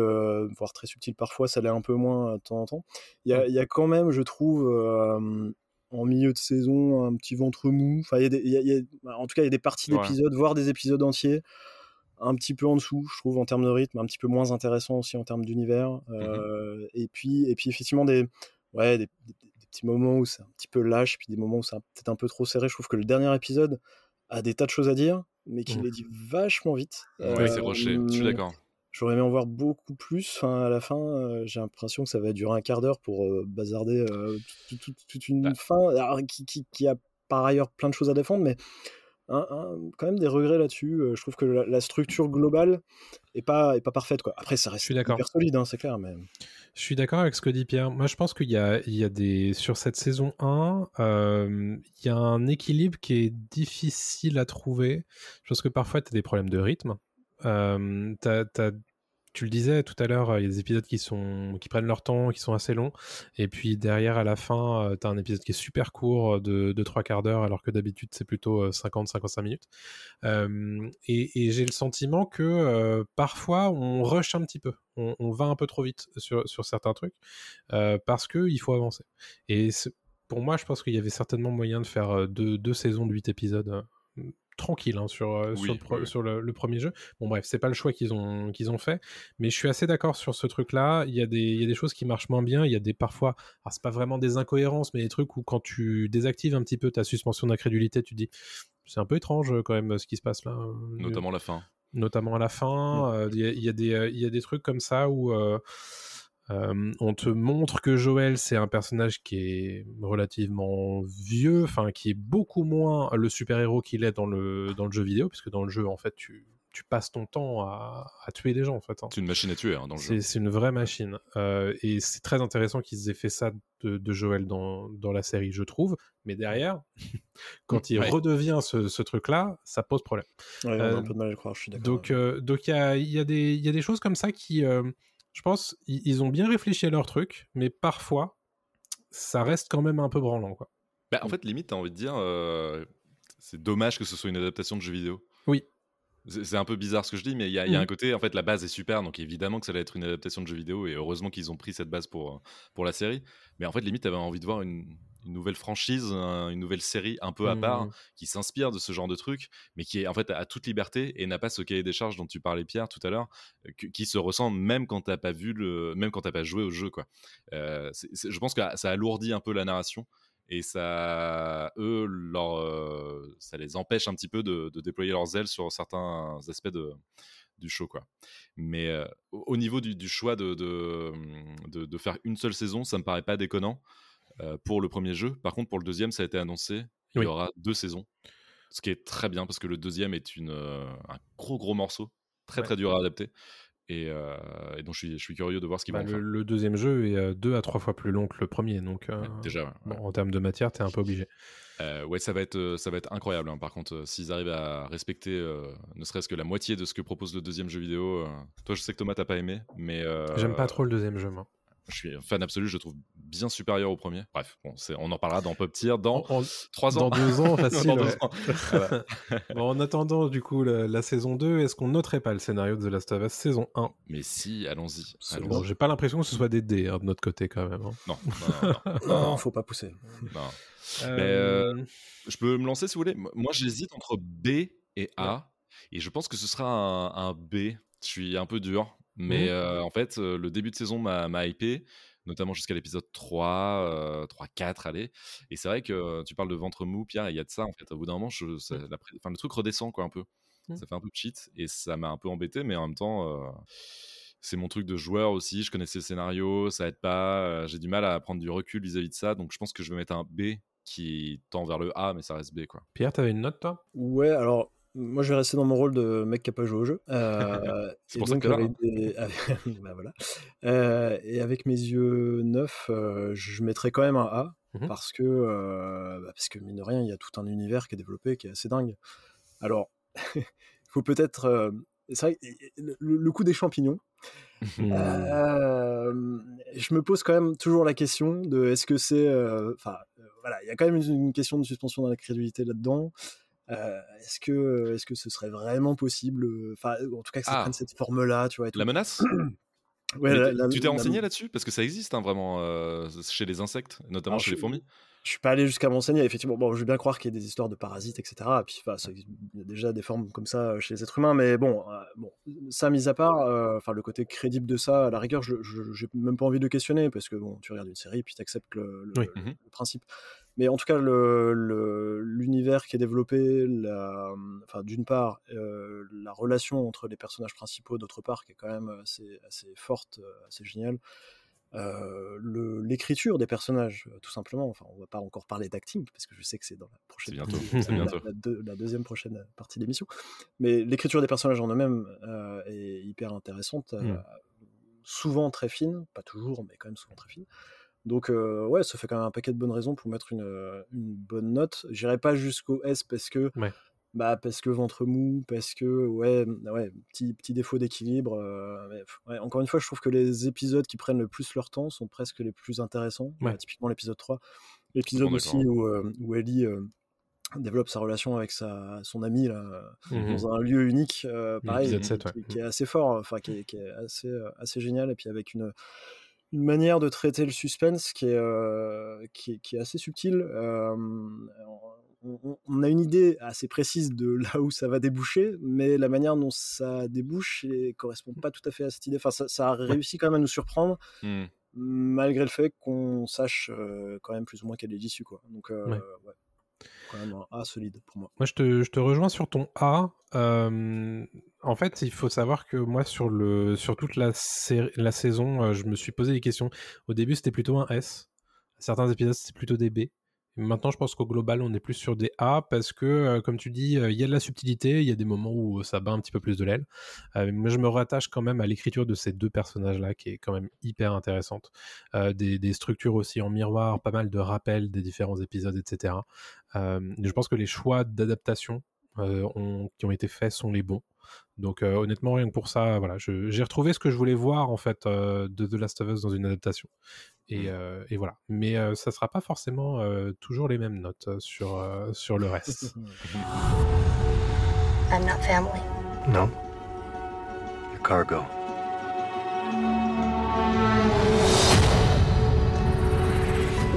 voire très subtil parfois, ça l'est un peu moins de temps en temps. Il y a, y a quand même, je trouve, en milieu de saison un petit ventre mou. Enfin, y a des- y a- il y a- en tout cas, il y a des parties Ouais. d'épisodes, voire des épisodes entiers, un petit peu en dessous, je trouve, en termes de rythme, un petit peu moins intéressant aussi en termes d'univers. Euh, et, puis, et puis, effectivement, des, ouais, des, des- des petits moments où c'est un petit peu lâche, puis des moments où c'est peut-être un peu trop serré. Je trouve que le dernier épisode a des tas de choses à dire, mais qu'il Mhm. les dit vachement vite. Oui, Euh, c'est rocher, je suis d'accord. J'aurais aimé en voir beaucoup plus. Enfin, à la fin, euh, j'ai l'impression que ça va durer un quart d'heure pour euh, bazarder euh, toute, une Bah. fin alors, qui, qui- qui a par ailleurs plein de choses à défendre, mais quand même des regrets là-dessus. Je trouve que la, la structure globale est pas, est pas parfaite. Quoi. Après, ça reste hyper solide, hein, c'est clair. Mais... Je suis d'accord avec ce que dit Pierre. Moi, je pense qu'il y a, il y a des. Sur cette saison 1, euh, il y a un équilibre qui est difficile à trouver. Je pense que parfois, tu as des problèmes de rythme. Tu le disais tout à l'heure, il y a des épisodes qui, sont, qui prennent leur temps, qui sont assez longs. Et puis derrière, à la fin, tu as un épisode qui est super court, de, de 3 quarts d'heure, alors que d'habitude, c'est plutôt 50-55 minutes. Et j'ai le sentiment que parfois, on rush un petit peu. On, va un peu trop vite sur, sur certains trucs parce qu'il faut avancer. Et pour moi, je pense qu'il y avait certainement moyen de faire deux, deux saisons de 8 épisodes euh, tranquille hein, sur, euh, Oui, sur, le, pro- oui, oui. sur le- le premier jeu. Bon bref, c'est pas le choix qu'ils ont, qu'ils ont fait, mais je suis assez d'accord sur ce truc-là. Il y, a des, il y a des choses qui marchent moins bien, il y a des parfois, alors c'est pas vraiment des incohérences, mais des trucs où quand tu désactives un petit peu ta suspension d'incrédulité, tu te dis c'est un peu étrange quand même ce qui se passe là. euh, Notamment la fin. notamment à la fin. euh, Il y, a- il y a des, y a des trucs comme ça où euh, euh, on te montre que Joël, c'est un personnage qui est relativement vieux, enfin qui est beaucoup moins le super-héros qu'il est dans le, dans le jeu vidéo, puisque dans le jeu, en fait, tu, tu passes ton temps à, à tuer des gens, en fait. hein. C'est une machine à tuer hein, dans le jeu. C'est c'est une vraie machine. Euh, et c'est très intéressant qu'ils aient fait ça de, de Joël dans, dans la série, je trouve. Mais derrière, [LAUGHS] quand il Ouais. redevient ce, ce truc-là, ça pose problème. Ouais, on a Euh, un peu de mal à le croire, je suis d'accord. Donc, euh, donc il y a, il y, a des- il y a des choses comme ça qui, euh, je pense, ils, ont bien réfléchi à leur truc, mais parfois, ça reste quand même un peu branlant, quoi. Bah, en fait, limite, t'as envie de dire, euh, c'est dommage que ce soit une adaptation de jeu vidéo. Oui. C'est un peu bizarre ce que je dis, mais il y, a- il y a Mhm. un côté, en fait, la base est super, donc évidemment que ça allait être une adaptation de jeu vidéo, et heureusement qu'ils ont pris cette base pour, euh, pour la série. Mais en fait, limite, t'avais envie de voir une, une nouvelle franchise, un- une nouvelle série un peu à part, Mhm. qui s'inspire de ce genre de truc, mais qui est en fait à toute liberté et n'a pas ce cahier des charges dont tu parlais Pierre tout à l'heure, euh, qui se ressent même quand t'as pas vu le, même quand t'as pas joué au jeu quoi. Euh, je pense que ça alourdit un peu la narration et ça, eux, leur, euh, ça les empêche un petit peu de, de déployer leurs ailes sur certains aspects de, du show quoi. Mais euh, au au niveau du, du choix de, de, faire une seule saison, ça me paraît pas déconnant pour le premier jeu. Par contre, pour le deuxième, ça a été annoncé, il Oui. y aura deux saisons. Ce qui est très bien parce que le deuxième est une, euh, un gros gros morceau, très Ouais. très dur à adapter. Et, euh, et donc je suis, je suis curieux de voir ce qu'ils Bah, vont le, faire. le deuxième jeu est euh, deux à trois fois plus long que le premier, donc euh, déjà, ouais, bon, ouais. en termes de matière, t'es un peu obligé. Euh, ouais, ça va être, euh, ça va être incroyable. hein. Par contre, euh, s'ils arrivent à respecter euh, ne serait-ce que la moitié de ce que propose le deuxième jeu vidéo, euh, toi, je sais que Thomas t'as pas aimé, mais euh, J'aime pas trop le deuxième jeu, moi. Je suis un fan absolu. Je le trouve bien supérieur au premier. Bref, bon, on en parlera dans Pop Tier dans En- en- trois ans. dans deux ans, [LAUGHS] facile. Dans deux ouais. ans. [LAUGHS] Voilà. Bon, en attendant, du coup, la, la saison 2, est-ce qu'on noterait pas le scénario de The Last of Us saison 1 Mais si, allons-y. Bon, j'ai pas l'impression que ce soit des dés hein, de notre côté, quand même. hein. Non, non, non, non, [LAUGHS] Non, non, faut pas pousser. non. Euh, Je peux me lancer si vous voulez. Moi, j'hésite entre B et A. Et je pense que ce sera un, un B. Je suis un peu dur. Mais Mhm. euh, en fait, le début de saison m'a hypé, notamment jusqu'à l'épisode 3, euh, 3, 4, allez. Et c'est vrai que euh, tu parles de ventre mou, Pierre, il y a de ça, en fait. Au bout d'un moment, je, ça- la enfin, le truc redescend, quoi, un peu. Mhm. Ça fait un peu cheat. Et ça m'a un peu embêté, mais en même temps. euh, c'est mon truc de joueur aussi, je connaissais le scénario, ça aide pas, euh, j'ai du mal à prendre du recul vis-à-vis de ça, donc je pense que je vais mettre un B qui tend vers le A, mais ça reste B quoi. Pierre, t'avais une note, toi? Ouais, alors moi je vais rester dans mon rôle de mec qui a pas joué au jeu. Euh, [LAUGHS] C'est et pour ça donc, que avec des- [LAUGHS] avec- bah, voilà. Euh, et avec mes yeux neufs, euh, je mettrais quand même un A Mhm. parce que euh, bah, parce que mine de rien, il y a tout un univers qui est développé qui est assez dingue. Alors, [LAUGHS] il faut peut-être c'est vrai, le, le coup des champignons. Euh, je me pose quand même toujours la question de est-ce que c'est. Enfin, voilà, il y a quand même une, une question de suspension dans la crédulité là-dedans. Euh, est-ce que, est-ce que ce serait vraiment possible euh, Enfin, en tout cas, que ça Ah. prenne cette forme-là, tu vois. et tout. La menace [CLEARS THROAT] Ouais, Mais la- t'es- la- Tu t'es la- renseigné là-dessus? Parce que ça existe hein, vraiment euh, chez les insectes, notamment Alors, chez je- les fourmis. je suis pas allé jusqu'à m'enseigner. Effectivement, bon, je veux bien croire qu'il y a des histoires de parasites, etc. Et puis, enfin, il y a déjà des formes comme ça chez les êtres humains, mais bon, euh, bon ça mis à part, euh, enfin, le côté crédible de ça, à la rigueur, je j'ai même pas envie de le questionner parce que bon, tu regardes une série, puis tu acceptes le, le- Oui. le Mhm. principe. Mais en tout cas, l'univers qui est développé, la, enfin, d'une part, euh, la relation entre les personnages principaux, d'autre part, qui est quand même assez, assez forte, euh, assez géniale. Euh, l'écriture des personnages, tout simplement. Enfin, on va pas encore parler d'acting parce que je sais que c'est dans la prochaine, bientôt, partie- la- bientôt. La, deux- la deuxième prochaine partie de l'émission. Mais l'écriture des personnages en eux-mêmes euh, est hyper intéressante, Mm. souvent très fine, pas toujours, mais quand même souvent très fine. Donc euh, ouais, ça fait quand même un paquet de bonnes raisons pour mettre une, une bonne note. J'irai pas jusqu'au S parce que Ouais. bah parce que ventre mou, parce que ouais, ouais petit, petit défaut d'équilibre. euh, ouais, encore une fois, je trouve que les épisodes qui prennent le plus leur temps sont presque les plus intéressants. Euh, typiquement l'épisode 3. L'épisode aussi où, euh, où Ellie développe sa relation avec sa, son ami là, Mhm. dans un lieu unique, euh, pareil, qui, 7, ouais. qui- qui est assez fort, enfin qui est, qui est assez, euh, assez génial, et puis avec une, une manière de traiter le suspense qui est, euh, qui est, qui est assez subtile. Euh, on, a une idée assez précise de [LAUGHS] là où ça va déboucher, mais la manière dont ça débouche ne correspond pas tout à fait à cette idée. Enfin, ça, ça a réussi quand même à nous surprendre, Hmm. malgré le fait qu'on sache quand même plus ou moins quelle est l'issue. Quoi. Donc, euh, Ouais. ouais. Moi. Je te, rejoins sur ton A. Euh, en fait, il faut savoir que moi, sur, toute la, la saison, euh, je me suis posé des questions. Au début, c'était plutôt un S. Certains épisodes, c'était plutôt des B. Maintenant, je pense qu'au global, on est plus sur des A parce que, euh, comme tu dis, euh, il y a de la subtilité, il y a des moments où ça bat un petit peu plus de l'aile. Euh, mais je me rattache quand même à l'écriture de ces deux personnages-là, qui est quand même hyper intéressante. Euh, des, structures aussi en miroir, pas mal de rappels des différents épisodes, etc. Euh, je pense que les choix d'adaptation euh, qui ont été faits sont les bons. Donc euh, honnêtement, rien que pour ça, voilà, je- j'ai retrouvé ce que je voulais voir en fait euh, de The Last of Us dans une adaptation. Et, euh, et voilà. Mais euh, ça sera pas forcément euh, toujours les mêmes notes euh, sur, euh, sur le reste. [LAUGHS] I'm not family. No. Your cargo.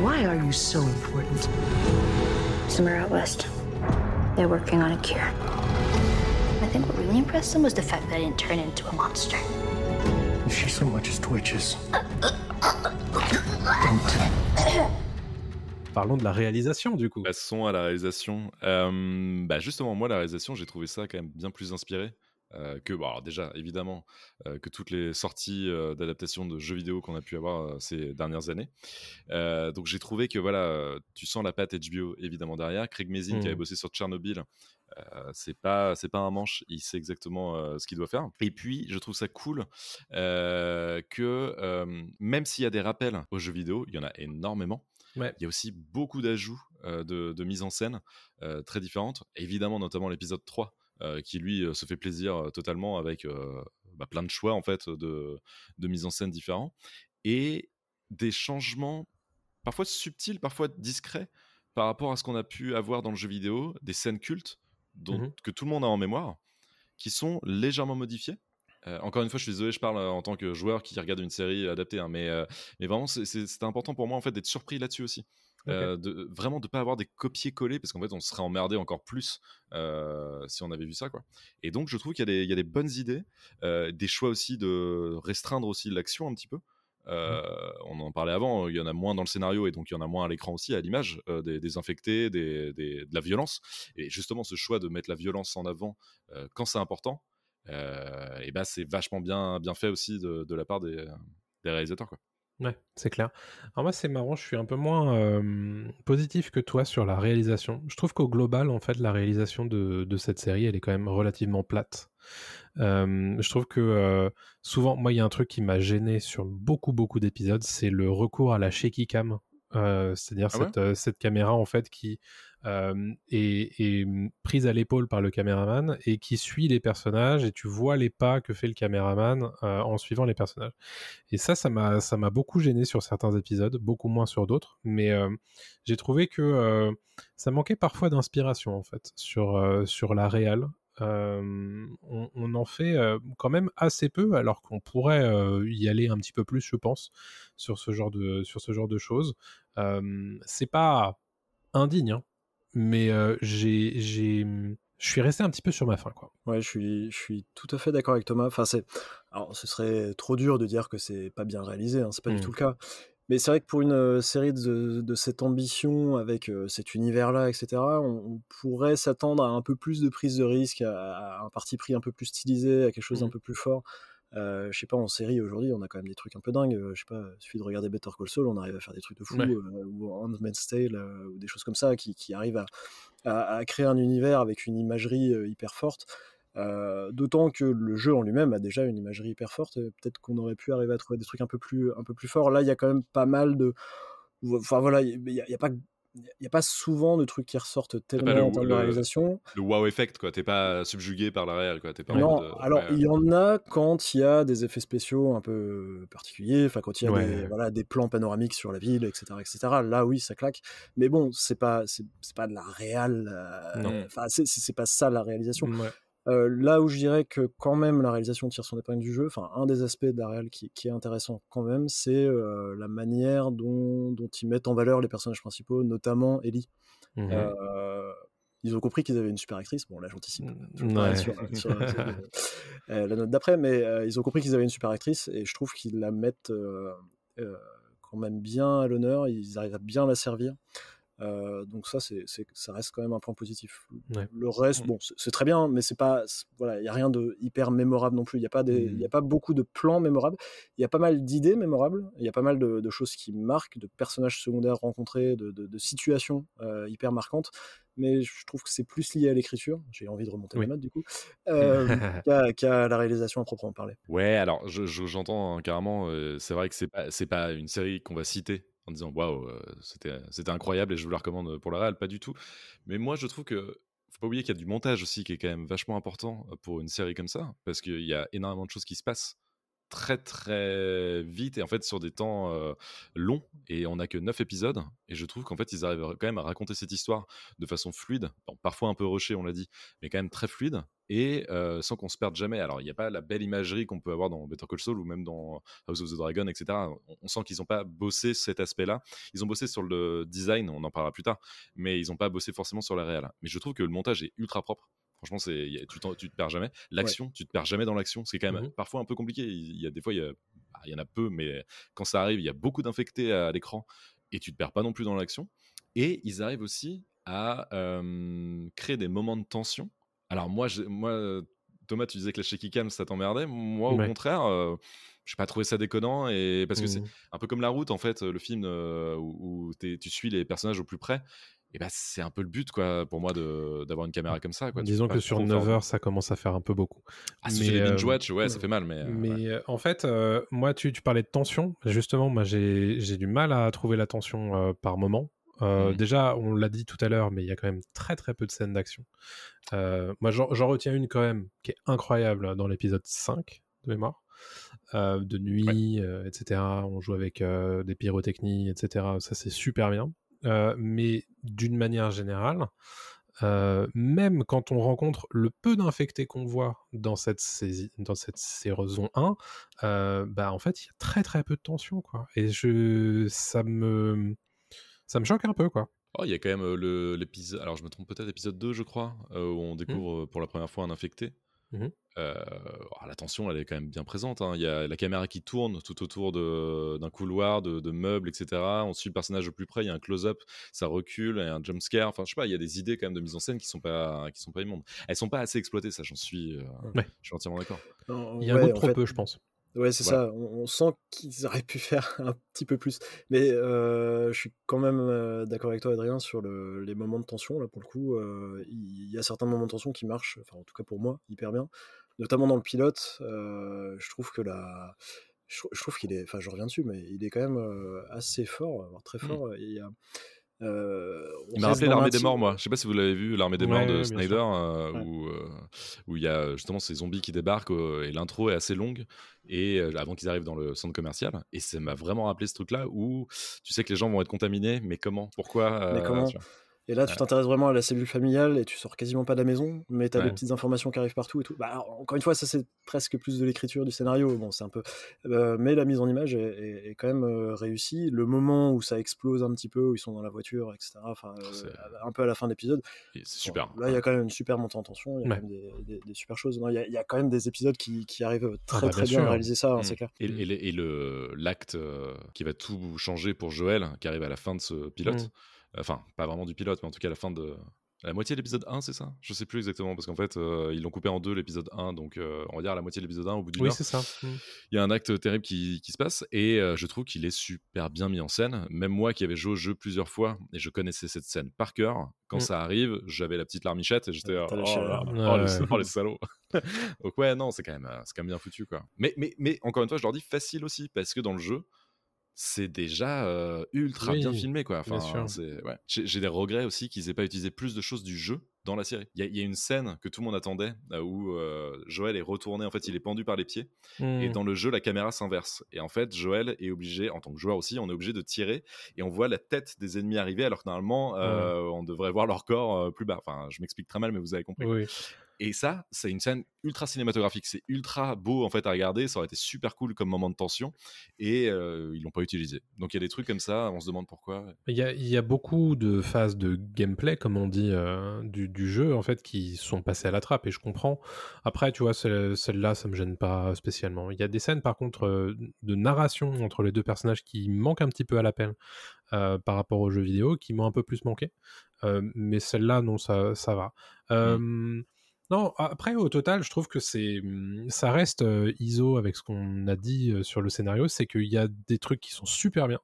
Why are you so important? Somewhere out west. They're working on a cure. Think what really impressed them was the fact that I didn't turn into a monster. If she so much as twitches, Parlons de la réalisation du coup. Passons à la réalisation. Euh, bah justement, moi, la réalisation, j'ai trouvé ça quand même bien plus inspiré euh, que, bon, alors déjà, évidemment, euh, que toutes les sorties euh, d'adaptation de jeux vidéo qu'on a pu avoir euh, ces dernières années. Euh, donc j'ai trouvé que, voilà, tu sens la patte HBO évidemment derrière. Craig Mazin, qui avait bossé sur Tchernobyl, euh, c'est pas c'est pas un manche, il sait exactement euh, ce qu'il doit faire. Et puis je trouve ça cool euh, que même s'il y a des rappels aux jeux vidéo, il y en a énormément. Ouais. Il y a aussi beaucoup d'ajouts de, de mise en scène très différentes. Évidemment, notamment l'épisode 3, euh, qui lui euh, se fait plaisir euh, totalement avec bah, plein de choix en fait de, de mise en scène différents et des changements parfois subtils, parfois discrets par rapport à ce qu'on a pu avoir dans le jeu vidéo, des scènes cultes dont, Mhm. que tout le monde a en mémoire, qui sont légèrement modifiées. Euh, encore une fois, je suis désolé, je parle euh, en tant que joueur qui regarde une série adaptée, hein, mais, euh, mais vraiment, c'était important pour moi en fait d'être surpris là-dessus aussi. Euh, de, vraiment de pas avoir des copier-coller parce qu'en fait on serait emmerdé encore plus euh, si on avait vu ça quoi. Et donc je trouve qu'il y, a des- il y a des bonnes idées, euh, des choix aussi de restreindre aussi l'action un petit peu. Euh, On en parlait avant, il y en a moins dans le scénario et donc il y en a moins à l'écran aussi, à l'image, euh, des, des infectés, des, des- de la violence. Et justement ce choix de mettre la violence en avant euh, quand c'est important, et ben c'est vachement bien, bien fait aussi de, de la part des, des réalisateurs quoi. Ouais, c'est clair. Alors moi, c'est marrant, je suis un peu moins euh, positif que toi sur la réalisation. Je trouve qu'au global, en fait, la réalisation de, de cette série, elle est quand même relativement plate. Euh, je trouve que euh, souvent, moi, il y a un truc qui m'a gêné sur beaucoup, beaucoup d'épisodes, c'est le recours à la shaky cam. Euh, c'est-à-dire Ah ouais? cette, euh, cette caméra en fait qui euh, est, est prise à l'épaule par le caméraman et qui suit les personnages et tu vois les pas que fait le caméraman euh, en suivant les personnages. Et ça, ça m'a, ça m'a beaucoup gêné sur certains épisodes, beaucoup moins sur d'autres. Mais euh, j'ai trouvé que euh, ça manquait parfois d'inspiration en fait sur, euh, sur la réal. on, on, en fait quand même assez peu, alors qu'on pourrait y aller un petit peu plus, je pense, sur ce genre de, sur ce genre de choses. c'est pas indigne, hein, mais j'ai, j'ai, je suis resté un petit peu sur ma faim, quoi. Ouais, je suis, je suis tout à fait d'accord avec Thomas. Enfin, c'est, alors, ce serait trop dur de dire que c'est pas bien réalisé, hein, c'est pas du tout Mmh. le cas. Mais c'est vrai que pour une euh, série de, de cette ambition, avec euh, cet univers-là, etc., on, on pourrait s'attendre à un peu plus de prise de risque, à, à un parti pris un peu plus stylisé, à quelque chose d'un Mmh. peu plus fort. Euh, je sais pas, en série aujourd'hui, on a quand même des trucs un peu dingues. Euh, Je sais pas, il suffit de regarder Better Call Saul, on arrive à faire des trucs de fou, Ouais. euh, ou Handmaid's Tale, euh, ou des choses comme ça, qui, qui arrivent à, à- à créer un univers avec une imagerie euh, hyper forte. Euh, D'autant que le jeu en lui-même a déjà une imagerie hyper forte. Peut-être qu'on aurait pu arriver à trouver des trucs un peu plus, un peu plus forts. Là, il y a quand même pas mal de. Enfin voilà, il n'y a pas. Il y a pas souvent de trucs qui ressortent tellement le- en termes de réalisation. Le wow effect, quoi. T'es pas subjugué par la réelle, quoi. T'es pas Non, euh, alors ouais, il y en a quand il y a des effets spéciaux un peu particuliers, enfin quand il y a Ouais, des, voilà, des plans panoramiques sur la ville, etc., etc. Là, oui, ça claque. Mais bon, c'est pas, c'est c'est pas de la réelle. euh, Non. Enfin, c'est- pas ça la réalisation. Ouais. Euh, là où je dirais que quand même la réalisation tire son épingle du jeu, enfin un des aspects de la réal qui, qui est intéressant quand même, c'est euh, la manière dont, dont ils mettent en valeur les personnages principaux, notamment Ellie. Mhm. Euh, ils ont compris qu'ils avaient une super actrice. Bon, là, j'anticipe. Je Ouais. parle sur, [LAUGHS] sur- sur, euh, la note d'après, mais ils ont compris qu'ils avaient une super actrice et je trouve qu'ils la mettent quand même bien à l'honneur. Ils arrivent à bien la servir. Euh, donc ça, c'est, c'est- ça reste quand même un point positif. Ouais. Le reste, bon, c'est, c'est très bien, mais c'est pas, c'est- voilà, il y a rien de hyper mémorable non plus. Il y a pas des, il y a pas beaucoup de plans mémorables. Il y a pas mal d'idées mémorables. Il y a pas mal de, de choses qui marquent, de personnages secondaires rencontrés, de, de- de situations euh, hyper marquantes. Mais je trouve que c'est plus lié à l'écriture. J'ai envie de remonter Oui. les notes du coup, [LAUGHS] euh, qu'à, qu'à la réalisation à proprement parler. Ouais, alors je- je- j'entends hein, carrément. euh, c'est vrai que c'est pas, c'est pas une série qu'on va citer en disant waouh, euh, c'était, incroyable et je vous la recommande pour la réal, pas du tout. Mais moi, je trouve que faut pas oublier qu'il y a du montage aussi qui est quand même vachement important euh, pour une série comme ça, parce qu'il y a énormément de choses qui se passent très très vite et en fait sur des temps longs et on n'a que 9 épisodes et je trouve qu'en fait ils arrivent quand même à raconter cette histoire de façon fluide, parfois un peu rushée on l'a dit, mais quand même très fluide et sans qu'on se perde jamais. Alors il n'y a pas la belle imagerie qu'on peut avoir dans Better Call Saul ou même dans House of the Dragon, etc. On, on sent qu'ils n'ont pas bossé cet aspect-là. Ils ont bossé sur le design, on en parlera plus tard, mais ils n'ont pas bossé forcément sur la réelle. Mais je trouve que le montage est ultra propre. Franchement, c'est, tu, te perds jamais. L'action, tu te perds jamais dans l'action. C'est quand même Mhm. parfois un peu compliqué. Il y a des fois, il y, a- bah, il y en a peu, mais quand ça arrive, il y a beaucoup d'infectés à l'écran et tu te perds pas non plus dans l'action. Et ils arrivent aussi à euh, créer des moments de tension. Alors moi, Thomas, tu disais que la shaky cam, ça t'emmerdait. Moi, au Ouais. contraire, euh, j'ai pas trouvé ça déconnant et parce que c'est Mhm. un peu comme La Route, en fait, le film euh, où, où tu suis les personnages au plus près. Et bah, c'est un peu le but, quoi, pour moi, de- d'avoir une caméra comme ça. Quoi. Disons que sur trop 9 faire- heures, ça commence à faire un peu beaucoup. Ah, si tu fais des euh, binge-watch, ouais, ça fait mal, mais. euh, mais ouais. euh, en fait, euh, moi, tu, tu parlais de tension. Justement, moi, j'ai j'ai du mal à trouver la tension euh, par moment. Mhm. Déjà, on l'a dit tout à l'heure, mais il y a quand même très très peu de scènes d'action. Moi, j'en retiens une quand même qui est incroyable dans l'épisode 5 de mémoire. Euh, de nuit, euh, etc. On joue avec euh, des pyrotechnies, etc. Ça, c'est super bien. Euh, mais d'une manière générale, euh, même quand on rencontre le peu d'infectés qu'on voit dans cette, saisie, dans cette saison 1, euh, bah en fait, il y a très très peu de tension, quoi. Et je, ça me, ça me choque un peu, quoi. Oh, il y a quand même l'épisode. Alors, je me trompe peut-être, épisode 2, je crois, où on découvre euh, pour la première fois un infecté. Mhm. Euh, alors, la tension, elle est quand même bien présente. hein. Il y a la caméra qui tourne tout autour de- d'un couloir, de, de meubles, etc. On suit le personnage au plus près. Il y a un close-up, ça recule, il y a un jump scare. Enfin, je sais pas, il y a des idées quand même de mise en scène qui sont pas, qui sont pas immondes. Elles sont pas assez exploitées, ça, j'en suis, euh, Ouais. je suis entièrement d'accord. Il y a ouais, un goût de en trop fait, peu, je pense. Ouais, c'est Voilà. ça. On, on sent qu'ils auraient pu [LAUGHS] faire un petit peu plus. Mais euh, je suis quand même euh, d'accord avec toi, Adrien, sur le- les moments de tension. Là, pour le coup, euh, il y a certains moments de tension qui marchent, enfin, en tout cas pour moi, hyper bien. Notamment dans le pilote. je trouve que la. Je, trou- je trouve qu'il est. Enfin, je reviens dessus, mais il est quand même assez fort, voire très Hmm. fort. Et y a, euh, Il m'a rappelé l'armée des morts, moi. Je sais pas si vous l'avez vu, l'armée des Ouais, morts de Snyder, euh, Ouais. où euh, où il y a justement ces zombies qui débarquent euh, et l'intro est assez longue et euh, avant qu'ils arrivent dans le centre commercial. Et ça m'a vraiment rappelé ce truc-là où tu sais que les gens vont être contaminés, mais comment, pourquoi? Mais comment? Et là, tu t'intéresses vraiment à la cellule familiale et tu sors quasiment pas de la maison, mais tu as Ouais. des petites informations qui arrivent partout et tout. Bah, encore une fois, ça c'est presque plus de l'écriture du scénario. Bon, c'est un peu, euh, mais la mise en image est, est- est quand même euh, réussie. Le moment où ça explose un petit peu, où ils sont dans la voiture, etc. Enfin, euh, C'est- un peu à la fin de l'épisode. C'est super. Là, il y a quand même une super montée en tension. Il y a Ouais. quand même des, des- des super choses. Il y, a- il y a quand même des épisodes qui, qui arrivent très bah, très bien bien à réaliser ça, hein, Mm. c'est clair. Et, et le- et le l'acte euh, qui va tout changer pour Joël, qui arrive à la fin de ce pilote, Mm. Enfin pas vraiment du pilote, mais en tout cas à la fin de la moitié de l'épisode 1, c'est ça? Je sais plus exactement parce qu'en fait euh, ils l'ont coupé en deux l'épisode 1, donc euh, on va dire à la moitié de l'épisode 1 au bout d'une Oui, heure. c'est ça. Mm. Il y a un acte terrible qui, qui se passe et euh, je trouve qu'il est super bien mis en scène. Même moi qui avais joué au jeu plusieurs fois et je connaissais cette scène par cœur, quand Mm. ça arrive, j'avais la petite larmichette et j'étais oh, là oh, les, Ouais. oh, les salauds. [LAUGHS] Donc ouais, non, c'est quand même, c'est quand même bien foutu quoi. Mais, mais, mais encore une fois, je leur dis facile aussi parce que dans le jeu, c'est déjà euh, ultra bien filmé quoi. Enfin, ouais. J'ai des regrets aussi qu'ils aient pas utilisé plus de choses du jeu dans la série. Il y, a- il y a une scène que tout le monde attendait où euh, Joël est retourné, en fait, il est pendu par les pieds et Mm. dans le jeu, la caméra s'inverse. Et en fait, Joël est obligé, en tant que joueur aussi, on est obligé de tirer et on voit la tête des ennemis arriver alors que normalement, euh, on devrait voir leur corps plus bas. Enfin, je m'explique très mal, mais vous avez compris. Oui. Et ça, c'est une scène ultra cinématographique. C'est ultra beau en fait à regarder. Ça aurait été super cool comme moment de tension. Et euh, ils l'ont pas utilisé. Donc il y a des trucs comme ça. On se demande pourquoi. Il y, a, il y a beaucoup de phases de gameplay, comme on dit, euh, du, du jeu, en fait, qui sont passées à la trappe, et je comprends. Après, tu vois, celle- celle-là, ça me gêne pas spécialement. Il y a des scènes, par contre, euh, de narration entre les deux personnages qui manquent un petit peu à l'appel euh, par rapport aux jeux vidéo, qui m'ont un peu plus manqué. Euh, mais celle-là, non, ça, ça va. Euh, Non, après, au total, je trouve que c'est, hum, ça reste euh, ISO avec ce qu'on a dit euh, sur le scénario, c'est qu'il y a des trucs qui sont super bien,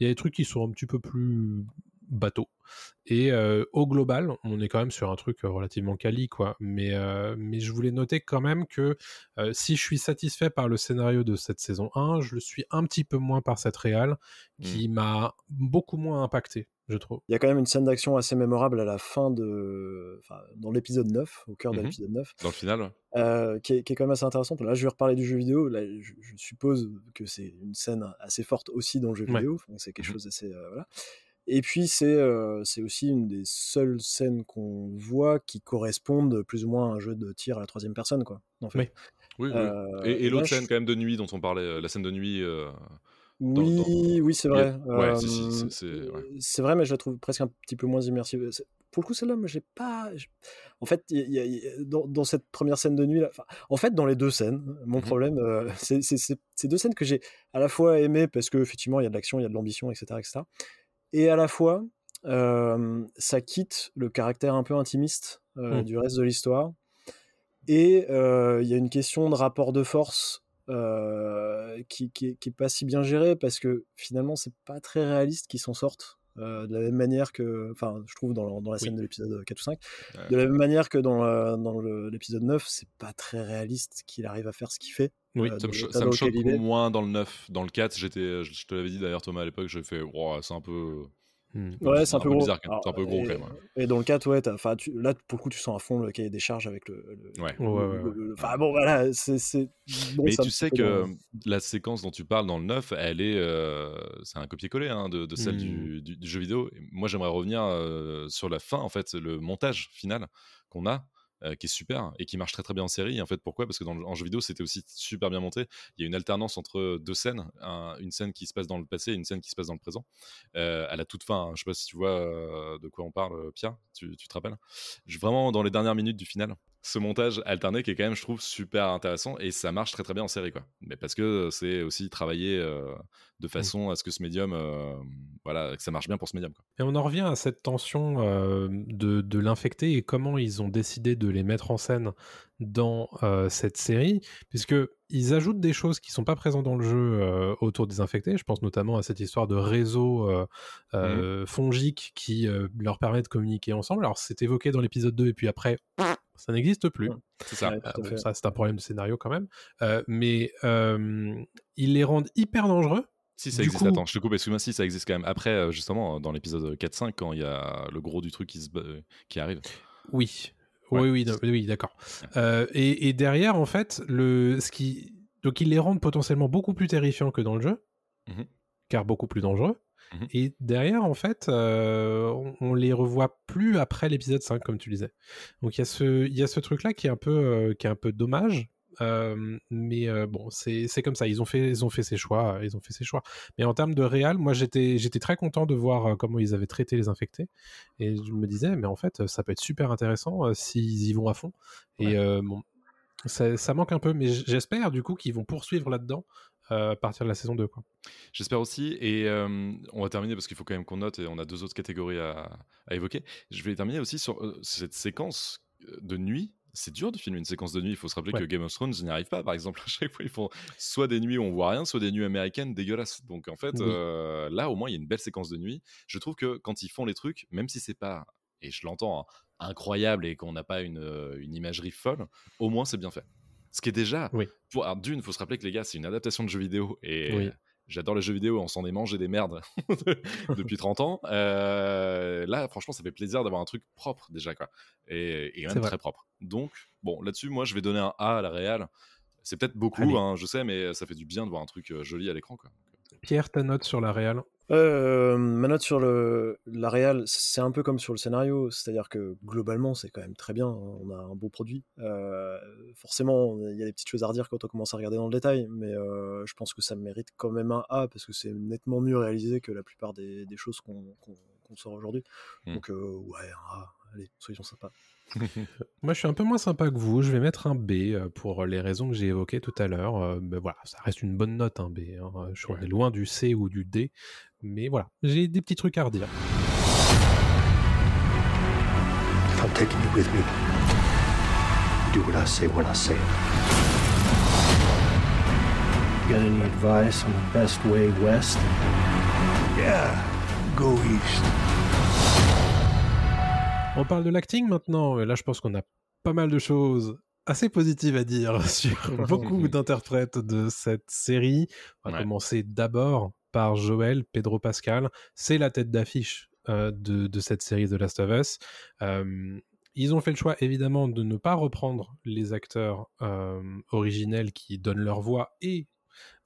il y a des trucs qui sont un petit peu plus bateaux. Et euh, au global, on est quand même sur un truc relativement quali, quoi. Mais, euh, mais je voulais noter quand même que euh, si je suis satisfait par le scénario de cette saison 1, je le suis un petit peu moins par cette réal qui m'a beaucoup moins impacté, je trouve. Il y a quand même une scène d'action assez mémorable à la fin de. Enfin, dans l'épisode 9, au cœur de Mhm. l'épisode 9, Dans le final, ouais. euh, qui, est, qui est quand même assez intéressante. Là, je vais reparler du jeu vidéo. Là, je, je suppose que c'est une scène assez forte aussi dans le jeu Ouais. vidéo. Enfin, c'est quelque Mhm. chose d'assez. euh, voilà. Et puis, c'est euh, aussi une des seules scènes qu'on voit qui correspondent plus ou moins à un jeu de tir à la troisième personne, quoi. En fait. Oui. Oui, oui. Euh, et l'autre je- scène quand même de nuit dont on parlait, euh, la scène de nuit. Euh, dans- Oui, oui, c'est a- vrai. ouais, Euh, c'est- ouais. vrai, mais je la trouve presque un petit peu moins immersive. C'est- Pour le coup, celle-là, moi, j'ai pas. En fait, il y a- il y a- il y a- dans, dans cette première scène de nuit, là, enfin, en fait, dans les deux scènes, mon Mhm. problème, euh, c'est ces deux scènes que j'ai à la fois aimées parce que effectivement, il y a de l'action, il y a de l'ambition, etc., etc. Et à la fois, euh, ça quitte le caractère un peu intimiste euh, Mm. du reste de l'histoire. Et euh, il y a une question de rapport de force euh, qui, qui, qui est pas si bien gérée parce que finalement, c'est pas très réaliste qu'ils s'en sortent. euh, de la même manière que, enfin, je trouve dans, la- dans la scène de l'épisode 4 ou 5, Ouais. de la même manière que dans, la- dans le- l'épisode 9, c'est pas très réaliste qu'il arrive à faire ce qu'il fait. Oui. euh, Ça me, ça me choque moins dans le 9. Dans le 4, j'étais, je je te l'avais dit d'ailleurs, Thomas, à l'époque, j'ai fait, Wow, c'est un peu. Hmm. Ouais, c'est un peu gros. bizarre. C'est un peu gros et, quand même. ouais. et dans le 4, ouais, t'as- enfin, tu- là, pour le coup, tu sens à fond le cahier des charges avec le. le- Ouais. le- Ouais, ouais, le- ouais. le- Enfin, bon, voilà, c'est. c'est- bon, Mais tu sais que la séquence dont tu parles dans le 9, elle est, euh, c'est un copier-coller hein, de, de celle Mm. du, du- du jeu vidéo. Et moi, j'aimerais revenir euh, sur la fin, en fait, le montage final qu'on a, euh, qui est super et qui marche très très bien en série. En fait, pourquoi? Parce que dans le, jeu vidéo, c'était aussi super bien monté. Il y a une alternance entre deux scènes, un- une scène qui se passe dans le passé et une scène qui se passe dans le présent. Euh, à la toute fin, hein. je sais pas si tu vois euh, de quoi on parle, Pierre, tu, te rappelles? Vraiment dans les dernières minutes du final ce montage alterné qui est quand même je trouve super intéressant et ça marche très très bien en série quoi mais parce que c'est aussi travaillé euh, de façon à ce que ce médium euh, voilà que ça marche bien pour ce médium quoi. Et on en revient à cette tension euh, de, de l'infecté et comment ils ont décidé de les mettre en scène dans cette série, puisque ils ajoutent des choses qui sont pas présentes dans le jeu euh, autour des infectés. Je pense notamment à cette histoire de réseau euh, euh, fongique qui leur permet de communiquer ensemble. Alors c'est évoqué dans l'épisode 2 et puis après ça n'existe plus. Ouais. c'est ça Ouais, Euh, bon, ça c'est un problème de scénario quand même. Euh, mais euh, ils les rendent hyper dangereux. si ça Du existe coup- attends je te coupe excuse-moi si ça existe quand même après euh, justement dans l'épisode 4-5 quand il y a le gros du truc qui, se, qui arrive Oui. Ouais. Oui, oui, oui, d'accord. Euh, et, et derrière, en fait, le, ce qui, donc ils les rendent potentiellement beaucoup plus terrifiants que dans le jeu, Mhm. car beaucoup plus dangereux. Mmh et derrière, en fait, on, on, les revoit plus après l'épisode 5, comme tu disais. Donc il y a ce, il y a ce truc-là qui est un peu, qui est un peu dommage. mais bon, c'est comme ça. Ils ont fait, ils ont fait ses choix. Ils ont fait ses choix. Mais en termes de réal, moi, j'étais, j'étais très content de voir comment ils avaient traité les infectés. Et je me disais, mais en fait, ça peut être super intéressant s'ils y vont à fond. Et bon, ça, ça, manque un peu, mais j'espère du coup qu'ils vont poursuivre là-dedans à partir de la saison 2. J'espère aussi. Et on va terminer parce qu'il faut quand même qu'on note et on a deux autres catégories à, à évoquer. Je vais terminer aussi sur cette séquence de nuit. C'est dur de filmer une séquence de nuit. Il faut se rappeler que Game of Thrones n'y arrive pas. Par exemple, [LAUGHS] à chaque fois, ils font soit des nuits où on voit rien, soit des nuits américaines dégueulasses. Donc en fait, là, au moins, il y a une belle séquence de nuit. Je trouve que quand ils font les trucs, même si c'est pas, et je l'entends, hein, incroyable et qu'on n'a pas une, une imagerie folle, au moins c'est bien fait. Ce qui est déjà. Oui. Pour, d'une, il faut se rappeler que les gars, c'est une adaptation de jeux vidéo. Et j'adore les jeux vidéo, on s'en est mangé des merdes [LAUGHS] depuis 30 ans. Euh, là, franchement, ça fait plaisir d'avoir un truc propre déjà. Quoi. Et, même très propre. Donc, bon, là-dessus, moi, je vais donner un A à la réal. C'est peut-être beaucoup, hein, je sais, mais ça fait du bien de voir un truc euh, joli à l'écran. Quoi. Pierre, ta note sur la réal euh, ma note sur le, la réal, c'est un peu comme sur le scénario, c'est-à-dire que globalement, c'est quand même très bien. Hein, on a un beau produit. Euh, forcément, il y a des petites choses à redire quand on commence à regarder dans le détail, mais euh, je pense que ça mérite quand même un A parce que c'est nettement mieux réalisé que la plupart des, des choses qu'on sort aujourd'hui. Mmh. Donc, ouais, un A. Allez, soyons sympas. [LAUGHS] Moi, je suis un peu moins sympa que vous. Je vais mettre un B euh, pour les raisons que j'ai évoquées tout à l'heure. Euh, mais voilà, ça reste une bonne note, un B. Hein. Je suis loin du C ou du D. Mais voilà, j'ai des petits trucs à redire. I'm taking you with me. Do what I say when I say it. Got any advice on the best way west? Yeah, go east. On parle de l'acting maintenant, et là je pense qu'on a pas mal de choses assez positives à dire [LAUGHS] sur [LAUGHS] beaucoup d'interprètes de cette série. On va commencer d'abord par Joël Pedro Pascal. C'est la tête d'affiche euh, de, cette série The Last of Us. Euh, ils ont fait le choix évidemment de ne pas reprendre les acteurs euh, originels qui donnent leur voix et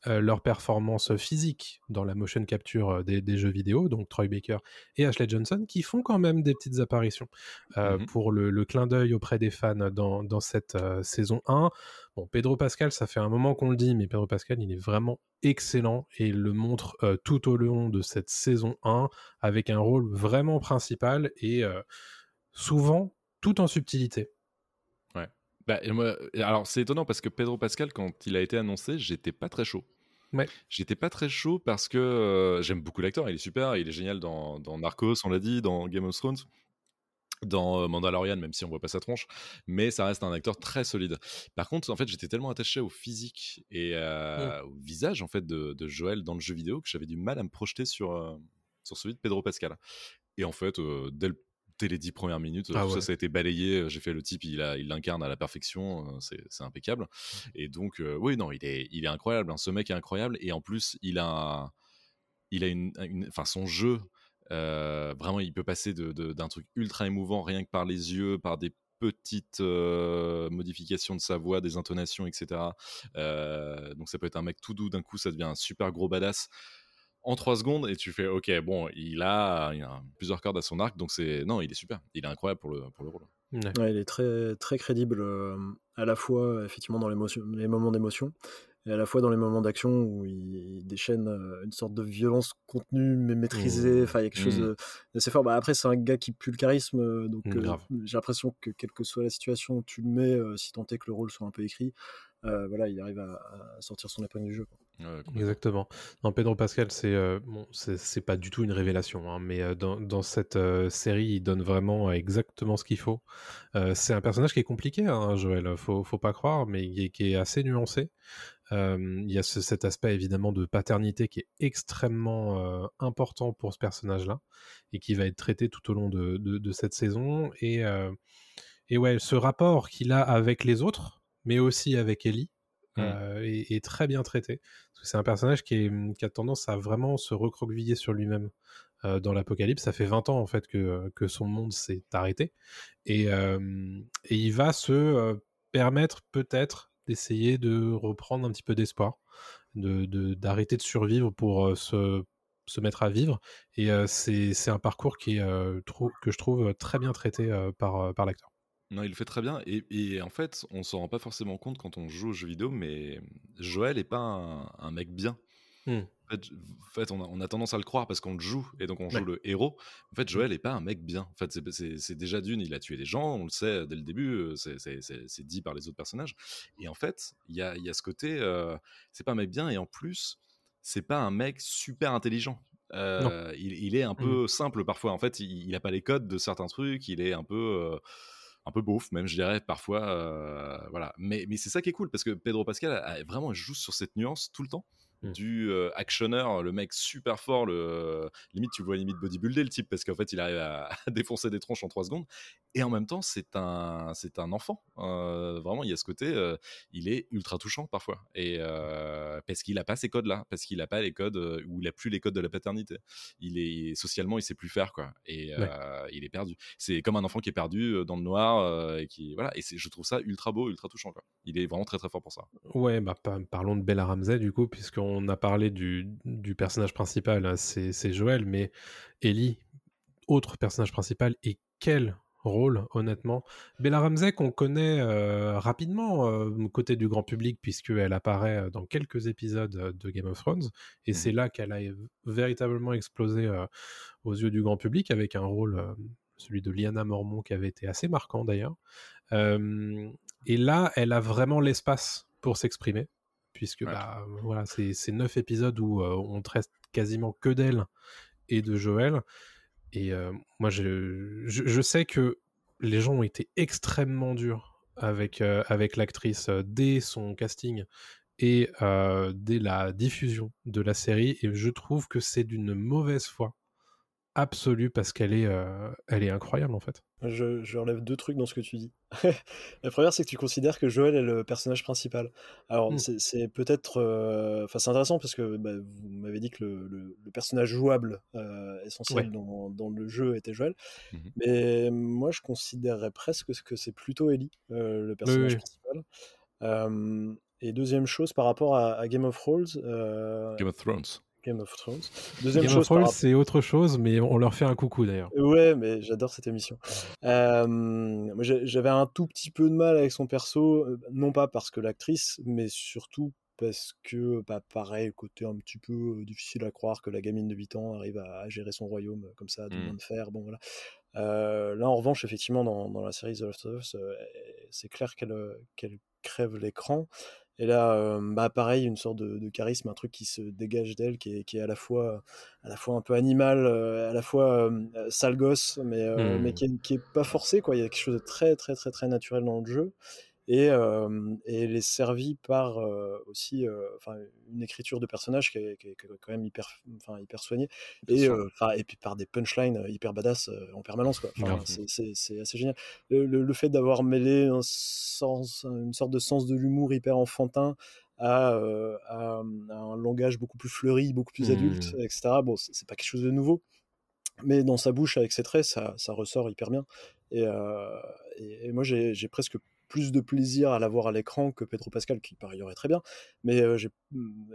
euh, leur performance physique dans la motion capture euh, des, jeux vidéo, donc Troy Baker et Ashley Johnson, qui font quand même des petites apparitions euh, mmh pour le, clin d'œil auprès des fans dans, cette saison 1. Bon, Pedro Pascal, ça fait un moment qu'on le dit, mais Pedro Pascal, il est vraiment excellent et il le montre tout au long de cette saison 1 avec un rôle vraiment principal et souvent tout en subtilité. Bah, alors c'est étonnant parce que Pedro Pascal, quand il a été annoncé, j'étais pas très chaud. Ouais. J'étais pas très chaud parce que euh, j'aime beaucoup l'acteur, il est super, il est génial dans, dans, Narcos, on l'a dit, dans Game of Thrones, dans Mandalorian, même si on voit pas sa tronche, mais ça reste un acteur très solide. Par contre, en fait, j'étais tellement attaché au physique et euh, au visage en fait de, de, Joël dans le jeu vidéo que j'avais du mal à me projeter sur, sur celui de Pedro Pascal. Et en fait, dès le les dix premières minutes, ah ça, ça a été balayé. J'ai fait le type, il, il l'incarne à la perfection, c'est impeccable. Et donc, oui, non, il est, il est incroyable. Hein. Ce mec est incroyable. Et en plus, il a, il a une, enfin, son jeu, vraiment, il peut passer d'un de, truc ultra émouvant rien que par les yeux, par des petites modifications de sa voix, des intonations, etc. donc ça peut être un mec tout doux, d'un coup ça devient un super gros badass en trois secondes et tu fais ok bon il a, plusieurs cordes à son arc donc c'est non il est super. Il est incroyable pour le pour le rôle. Il est très très crédible euh, à la fois effectivement dans les moments d'émotion et à la fois dans les moments d'action où il, déchaîne euh, une sorte de violence contenue mais maîtrisée mmh. enfin il y a quelque chose mmh. d'assez fort. Bah, après c'est un gars qui pue le charisme euh, donc j'ai l'impression que quelle que soit la situation tu le mets si tant est que le rôle soit un peu écrit voilà il arrive à, sortir son épingle du jeu Exactement. Non, Pedro Pascal, c'est euh, bon, c'est pas du tout une révélation, hein, mais euh, dans, dans, cette euh, série, il donne vraiment exactement ce qu'il faut. c'est un personnage qui est compliqué, hein, Joël, faut, faut pas croire, mais qui est, assez nuancé. Il y a cet aspect évidemment de paternité qui est extrêmement important pour ce personnage-là et qui va être traité tout au long de, de, de cette saison. Et, et ouais, ce rapport qu'il a avec les autres, mais aussi avec Ellie, Mmh. Euh, est, très bien traité. C'est un personnage qui, a tendance à vraiment se recroqueviller sur lui-même euh, dans l'Apocalypse. Ça fait 20 ans en fait que, que son monde s'est arrêté. Et, et, il va se permettre peut-être d'essayer de reprendre un petit peu d'espoir, d'arrêter de, d'arrêter de, survivre pour se se mettre à vivre. Et c'est un parcours qui est, que je trouve très bien traité par, par l'acteur. Non, il le fait très bien. Et, en fait, on s'en rend pas forcément compte quand on joue aux jeux vidéo, mais Joël est pas un, mec bien. Mmh. En fait, on, a, tendance à le croire parce qu'on le joue et donc on joue le héros. En fait, mmh. Joël est pas un mec bien. En fait, c'est déjà d'une, il a tué des gens, on le sait dès le début, c'est dit par les autres personnages. Et en fait, il y a, y a, ce côté, c'est pas un mec bien et en plus, c'est pas un mec super intelligent. il, est un mmh. peu simple parfois. En fait, il, il, a pas les codes de certains trucs. Il est un peu un peu beauf même je dirais parfois euh, voilà mais, mais c'est ça qui est cool parce que Pedro Pascal a, vraiment joue sur cette nuance tout le temps Mmh. du actionneur, le mec super fort, le limite tu vois limite bodybuilder le type parce qu'en fait il arrive à, [LAUGHS] défoncer des tronches en 3 secondes et en même temps c'est un c'est un enfant vraiment il y a ce côté il est ultra touchant parfois. Et parce qu'il a pas ces codes là parce qu'il a pas les codes ou il a plus les codes de la paternité. Il est socialement il sait plus faire quoi. Et il est perdu. C'est comme un enfant qui est perdu dans le noir et qui voilà. Et je trouve ça ultra beau ultra touchant quoi. Il est vraiment très très fort pour ça. Ouais bah parlons de Bella Ramsey du coup puisque on a parlé du, personnage principal, hein, c'est Joël, mais Ellie, autre personnage principal, et quel rôle, honnêtement. Bella Ramsey, qu'on connaît euh, rapidement euh, côté du grand public, puisqu'elle apparaît euh, dans quelques épisodes de Game of Thrones, et mmh c'est là qu'elle a véritablement explosé aux yeux du grand public, avec un rôle, celui de Liana Mormont, qui avait été assez marquant d'ailleurs. et là, elle a vraiment l'espace pour s'exprimer puisque bah, voilà, c'est neuf épisodes où on traite quasiment que d'elle et de Joël. Et moi, je, sais que les gens ont été extrêmement durs avec, avec l'actrice dès son casting et dès la diffusion de la série. Et je trouve que c'est d'une mauvaise foi absolue parce qu'elle est, elle est incroyable en fait. Je, je, relève deux trucs dans ce que tu dis. [LAUGHS] la première, c'est que tu considères que Joël est le personnage principal. Alors, mmh. c'est peut-être. Euh, enfin, c'est intéressant parce que bah, vous m'avez dit que le, le, personnage jouable euh, essentiel dans, dans, le jeu était Joël. Mmh Mais moi, je considérerais presque que c'est plutôt Ellie, euh, le personnage principal. et deuxième chose, par rapport à, à Game of Thrones. Game of Thrones. Game of Thrones. Deuxième Game chose, of Thrones, c'est autre chose, mais on leur fait un coucou d'ailleurs. Ouais, mais j'adore cette émission. Euh, J'avais un tout petit peu de mal avec son perso, euh, non pas parce que l'actrice, mais surtout parce que, bah, pareil, côté un petit peu euh, difficile à croire que la gamine de 8 ans arrive à, gérer son royaume euh, comme ça, de mmh. de fer. Bon, voilà. là, en revanche, effectivement, dans, dans la série The Last of Us, c'est clair qu'elle crève l'écran. Et là, bah pareil, une sorte de, charisme, un truc qui se dégage d'elle, qui est, qui est, à la fois, à la fois un peu animal, à la fois sale gosse, mais, mais mmh. qui, est, qui est pas forcé, quoi. Il y a quelque chose de très, très, très, très naturel dans le jeu et, et elle est servie par aussi enfin une écriture de personnage qui est, qui est, quand même hyper, hyper soignée et, et puis par des punchlines hyper badass en permanence quoi. C'est assez génial. Le, le, fait d'avoir mêlé un sens, une sorte de sens de l'humour hyper enfantin à, à, un langage beaucoup plus fleuri, beaucoup plus adulte, mmh. etc. Bon, c'est pas quelque chose de nouveau, mais dans sa bouche avec ses traits, ça, ça ressort hyper bien. Et, et, et moi, j'ai presque plus de plaisir à l'avoir à l'écran que Pedro Pascal, qui par ailleurs est très bien. Mais euh, mmh,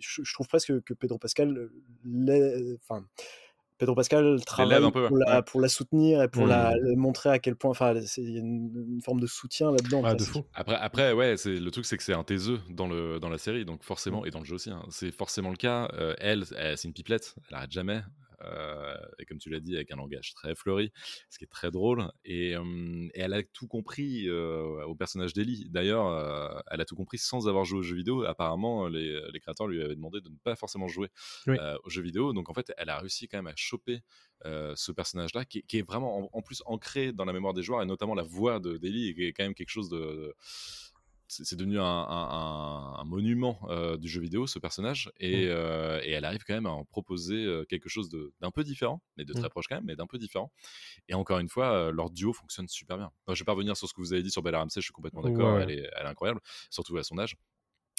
je, trouve presque que Pedro Pascal, enfin, Pedro Pascal travaille pour, la, pour, la, soutenir et pour la, mmh. montrer à quel point, enfin, il y a une, forme de soutien là-dedans. Ah, après, après, ouais, c'est le truc, c'est que c'est un taiseux dans le dans la série, donc forcément, mmh. et dans le jeu aussi, hein, c'est forcément le cas. Euh, elle, elle c'est une pipelette, elle arrête jamais. Euh, et comme tu l'as dit, avec un langage très fleuri, ce qui est très drôle. Et, elle a tout compris euh, au personnage d'Ellie. D'ailleurs, euh, elle a tout compris sans avoir joué aux jeux vidéo. Apparemment, les, créateurs lui avaient demandé de ne pas forcément jouer aux jeux vidéo. Donc en fait, elle a réussi quand même à choper ce personnage-là, qui, est vraiment en, plus ancré dans la mémoire des joueurs, et notamment la voix d'Ellie, qui est quand même quelque chose de c'est devenu un, monument euh, du jeu vidéo, ce personnage, mmh. euh, et, elle arrive quand même à en proposer euh, quelque chose d'un peu différent, mais de très mmh. proche quand même, mais d'un peu différent. Et encore une fois, leur duo fonctionne super bien. je vais pas revenir sur ce que vous avez dit sur Bella Ramsey, je suis complètement d'accord, elle, est, incroyable, surtout à son âge.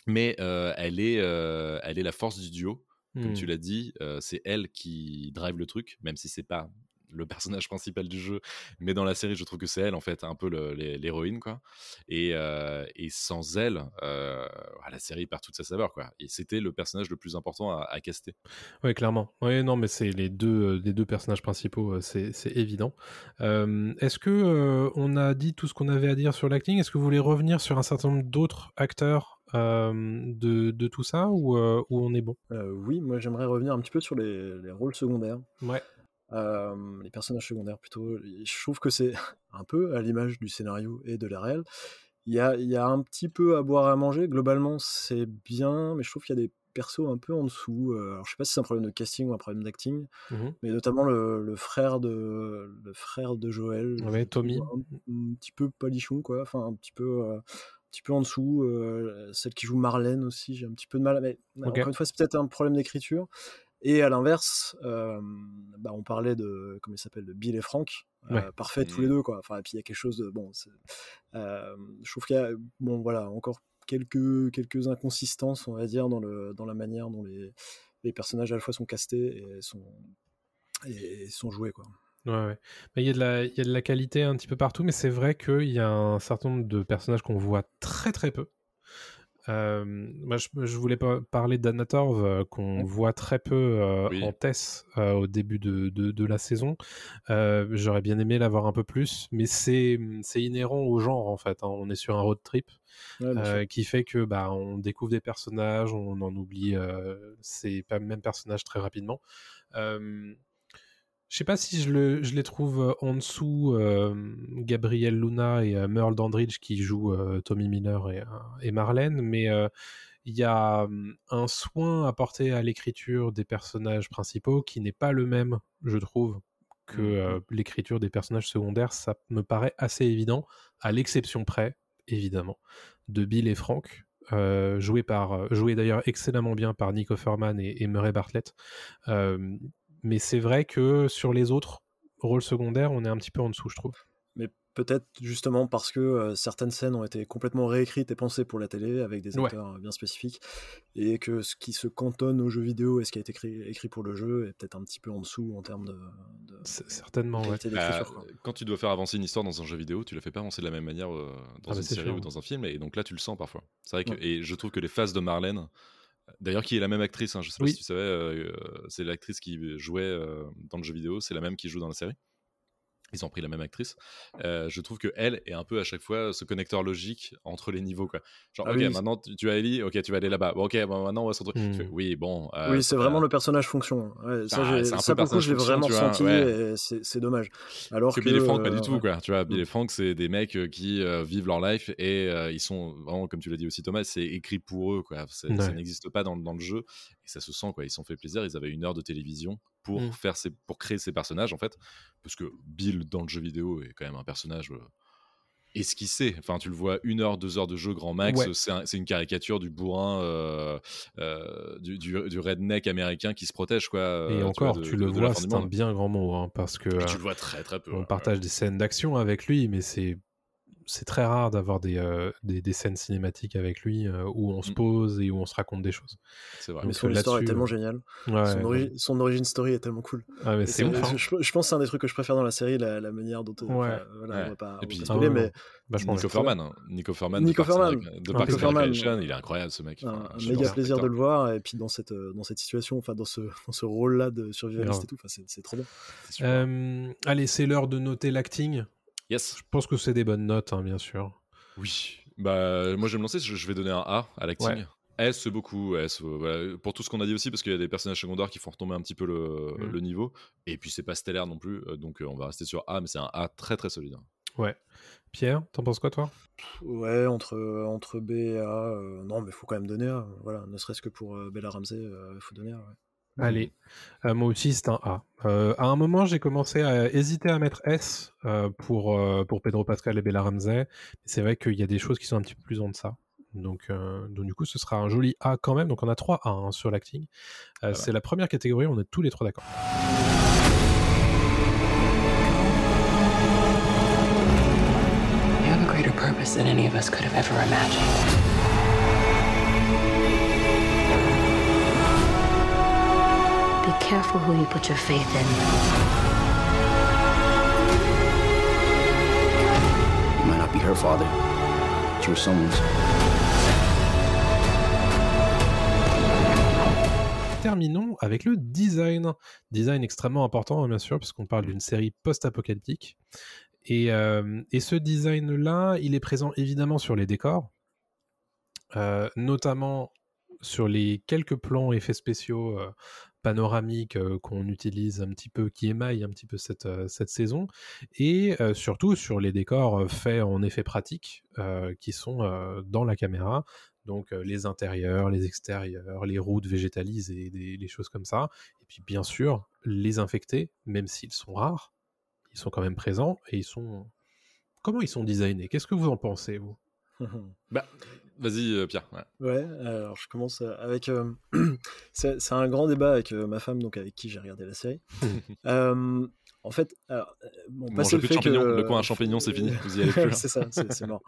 Mais elle, est, elle est la force du duo, comme tu mmh. l'as dit, c'est elle qui drive le truc, même si c'est pas le personnage principal du jeu, mais dans la série, je trouve que c'est elle en fait, un peu l'héroïne quoi. Et, et, sans elle, la série perd toute sa saveur quoi. Et c'était le personnage le plus important à, à caster. Oui, clairement. Oui, non, mais c'est les deux, les deux personnages principaux, c'est évident. Est-ce que on a dit tout ce qu'on avait à dire sur l'acting? Est-ce que vous voulez revenir sur un certain nombre d'autres acteurs de, de, tout ça ou, ou on est bon? Oui, moi j'aimerais revenir un petit peu sur les, les rôles secondaires. Ouais. Les personnages secondaires plutôt. Je trouve que c'est [LAUGHS] un peu à l'image du scénario et de la réelle. Il y a, y a, un petit peu à boire à manger. Globalement, c'est bien, mais je trouve qu'il y a des persos un peu en dessous. alors, je sais pas si c'est un problème de casting ou un problème d'acting, mmh mais notamment le, le, frère de le frère de Joël. Ouais, Tommy. Un, petit peu palichon, quoi. Enfin, un petit peu. un petit peu en dessous, celle qui joue Marlène aussi, j'ai un petit peu de mal. Mais encore une fois, c'est peut-être un problème d'écriture. Et à l'inverse, bah, on parlait de comment il s'appelle de Bill et Frank, parfait tous les mmh. deux quoi. Enfin, et puis il y a quelque chose de bon. je trouve qu'il y a bon voilà encore quelques quelques inconsistances, on va dire, dans le dans la manière dont les les personnages à la fois sont castés et sont et sont joués quoi. Ouais, Mais il y, a de la, il y a de la qualité un petit peu partout, mais c'est vrai qu'il y a un certain nombre de personnages qu'on voit très très peu. Euh, moi, je, je, voulais parler d'Anatorv, euh, qu'on mmh. voit très peu euh, en Tess au début de, de, de la saison. J'aurais bien aimé l'avoir un peu plus, mais c'est inhérent au genre en fait. Hein. On est sur un road trip qui fait que bah, on découvre des personnages, on en oublie ces mêmes personnages très rapidement. Je sais pas si je, le, je les trouve euh, en dessous euh, Gabriel Luna et euh, Merle Dandridge qui jouent Tommy Miller et, et Marlène, mais il y a hum, un soin apporté à l'écriture des personnages principaux qui n'est pas le même, je trouve, que mmh l'écriture des personnages secondaires. Ça me paraît assez évident, à l'exception près, évidemment, de Bill et Frank. Euh, joué par joué d'ailleurs excellemment bien par Nick Offerman et, et Murray Bartlett mais c'est vrai que sur les autres rôles secondaires, on est un petit peu en dessous, je trouve. Mais peut-être justement parce que certaines scènes ont été complètement réécrites et pensées pour la télé avec des acteurs bien spécifiques et que ce qui se cantonne aux jeux vidéo et ce qui a été écrit, écrit pour le jeu est peut-être un petit peu en dessous en termes de, certainement ouais. bah, quand tu dois faire avancer une histoire dans un jeu vidéo tu la fais pas avancer de la même manière dans ah, une série ou dans un film et donc là tu le sens parfois. C'est vrai que et je trouve que les phases de Marlène D'ailleurs, qui est la même actrice, hein, je sais pas si tu savais, euh, c'est l'actrice qui jouait euh, dans le jeu vidéo, c'est la même qui joue dans la série ils ont pris la même actrice. Euh, je trouve que elle est un peu à chaque fois ce connecteur logique entre les niveaux quoi. Genre ah ok maintenant tu, as Ellie, ok tu vas aller là-bas. Bon, ok bon, maintenant on va se retrouver. Mmh. oui bon. Euh, oui c'est vraiment le personnage fonction. Ouais, ça, bah, ça pour le je l'ai vraiment ressenti et c'est dommage. Alors que, Bill et Frank pas du euh, tout quoi. Tu vois Bill et mmh. Frank c'est des mecs qui vivent leur life et ils sont vraiment comme tu l'as dit aussi Thomas c'est écrit pour eux quoi. Ça n'existe pas dans, dans, le jeu ça se sent quoi. Ils se sont fait plaisir. Ils avaient une heure de télévision pour mmh. faire ces, pour créer ces personnages en fait parce que Bill dans le jeu vidéo est quand même un personnage euh, esquissé enfin tu le vois une heure deux heures de jeu grand max c'est une caricature du bourrin euh, euh, du, du, redneck américain qui se protège quoi et encore tu, le vois c'est un bien grand mot hein, parce que tu le vois très très peu on partage des scènes d'action avec lui mais c'est c'est très rare d'avoir des, euh, des, des, scènes cinématiques avec lui euh, où on se mmh. pose et où on se raconte des choses. C'est vrai. mais son histoire est tellement géniale. son, son, origin story est tellement cool. Ah, mais c'est hein. je, je, pense que c'est un des trucs que je préfère dans la série, la, la manière dont. Ouais. Voilà, on va pas, et puis, ah, mais. Nico Ferman, hein. Nico Ferman, Nico Ferman, de Parks and il est incroyable ce mec. Un, méga plaisir de le voir et puis dans cette euh, dans cette situation, enfin dans ce dans ce rôle-là de survivaliste et tout, c'est trop bien. Allez, c'est l'heure de noter l'acting. Yes. Je pense que c'est des bonnes notes, hein, bien sûr. Oui. Bah, moi, je vais me lancer. Je vais donner un A à l'acting. S, beaucoup. S, Pour tout ce qu'on a dit aussi, parce qu'il y a des personnages secondaires qui font retomber un petit peu le, mm. le niveau. Et puis, c'est pas stellaire non plus. Euh, donc, euh, on va rester sur A, mais c'est un A très très solide. Hein. Ouais. Pierre, t'en penses quoi, toi? Ouais, entre, entre B et A. Euh, non, mais il faut quand même donner A. Voilà, ne serait-ce que pour Bella Ramsey, il faut donner A. Ouais. Allez, euh, moi aussi c'est un A. Euh, à un moment, j'ai commencé à hésiter à mettre S euh, pour, pour Pedro Pascal et Bella Ramsey. C'est vrai qu'il y a des choses qui sont un petit peu plus en deçà. Donc, donc du coup, ce sera un joli A quand même. Donc on a trois A hein, sur l'acting. c'est la première catégorie, on est tous les trois d'accord. You have a greater purpose than any of us could have ever imagined. terminons avec le design. Design extrêmement important, hein, bien sûr, puisqu'on parle d'une série post-apocalyptique. Euh, et, ce design-là, il est présent évidemment sur les décors, euh, notamment sur les quelques plans effets spéciaux euh, panoramiques euh, qu'on utilise un petit peu, qui émaillent un petit peu cette, cette saison, et surtout sur les décors faits en effets pratiques qui sont dans la caméra, donc les intérieurs, les extérieurs, les routes végétalisées, des, les choses comme ça, et puis bien sûr les infectés, même s'ils sont rares, ils sont quand même présents et ils sont. Comment ils sont designés? Qu'est-ce que vous en pensez, vous? [LAUGHS] Bah, Vas-y, euh, Pierre. Ouais. ouais. alors je commence euh, avec. Euh, [CLEARS THROAT] c'est un grand débat avec ma femme, donc avec qui j'ai regardé la série. [LAUGHS] en fait, alors, bon, le fait que le coin à champignons, c'est fini. Vous y allez plus. [LAUGHS] c'est ça, c'est mort.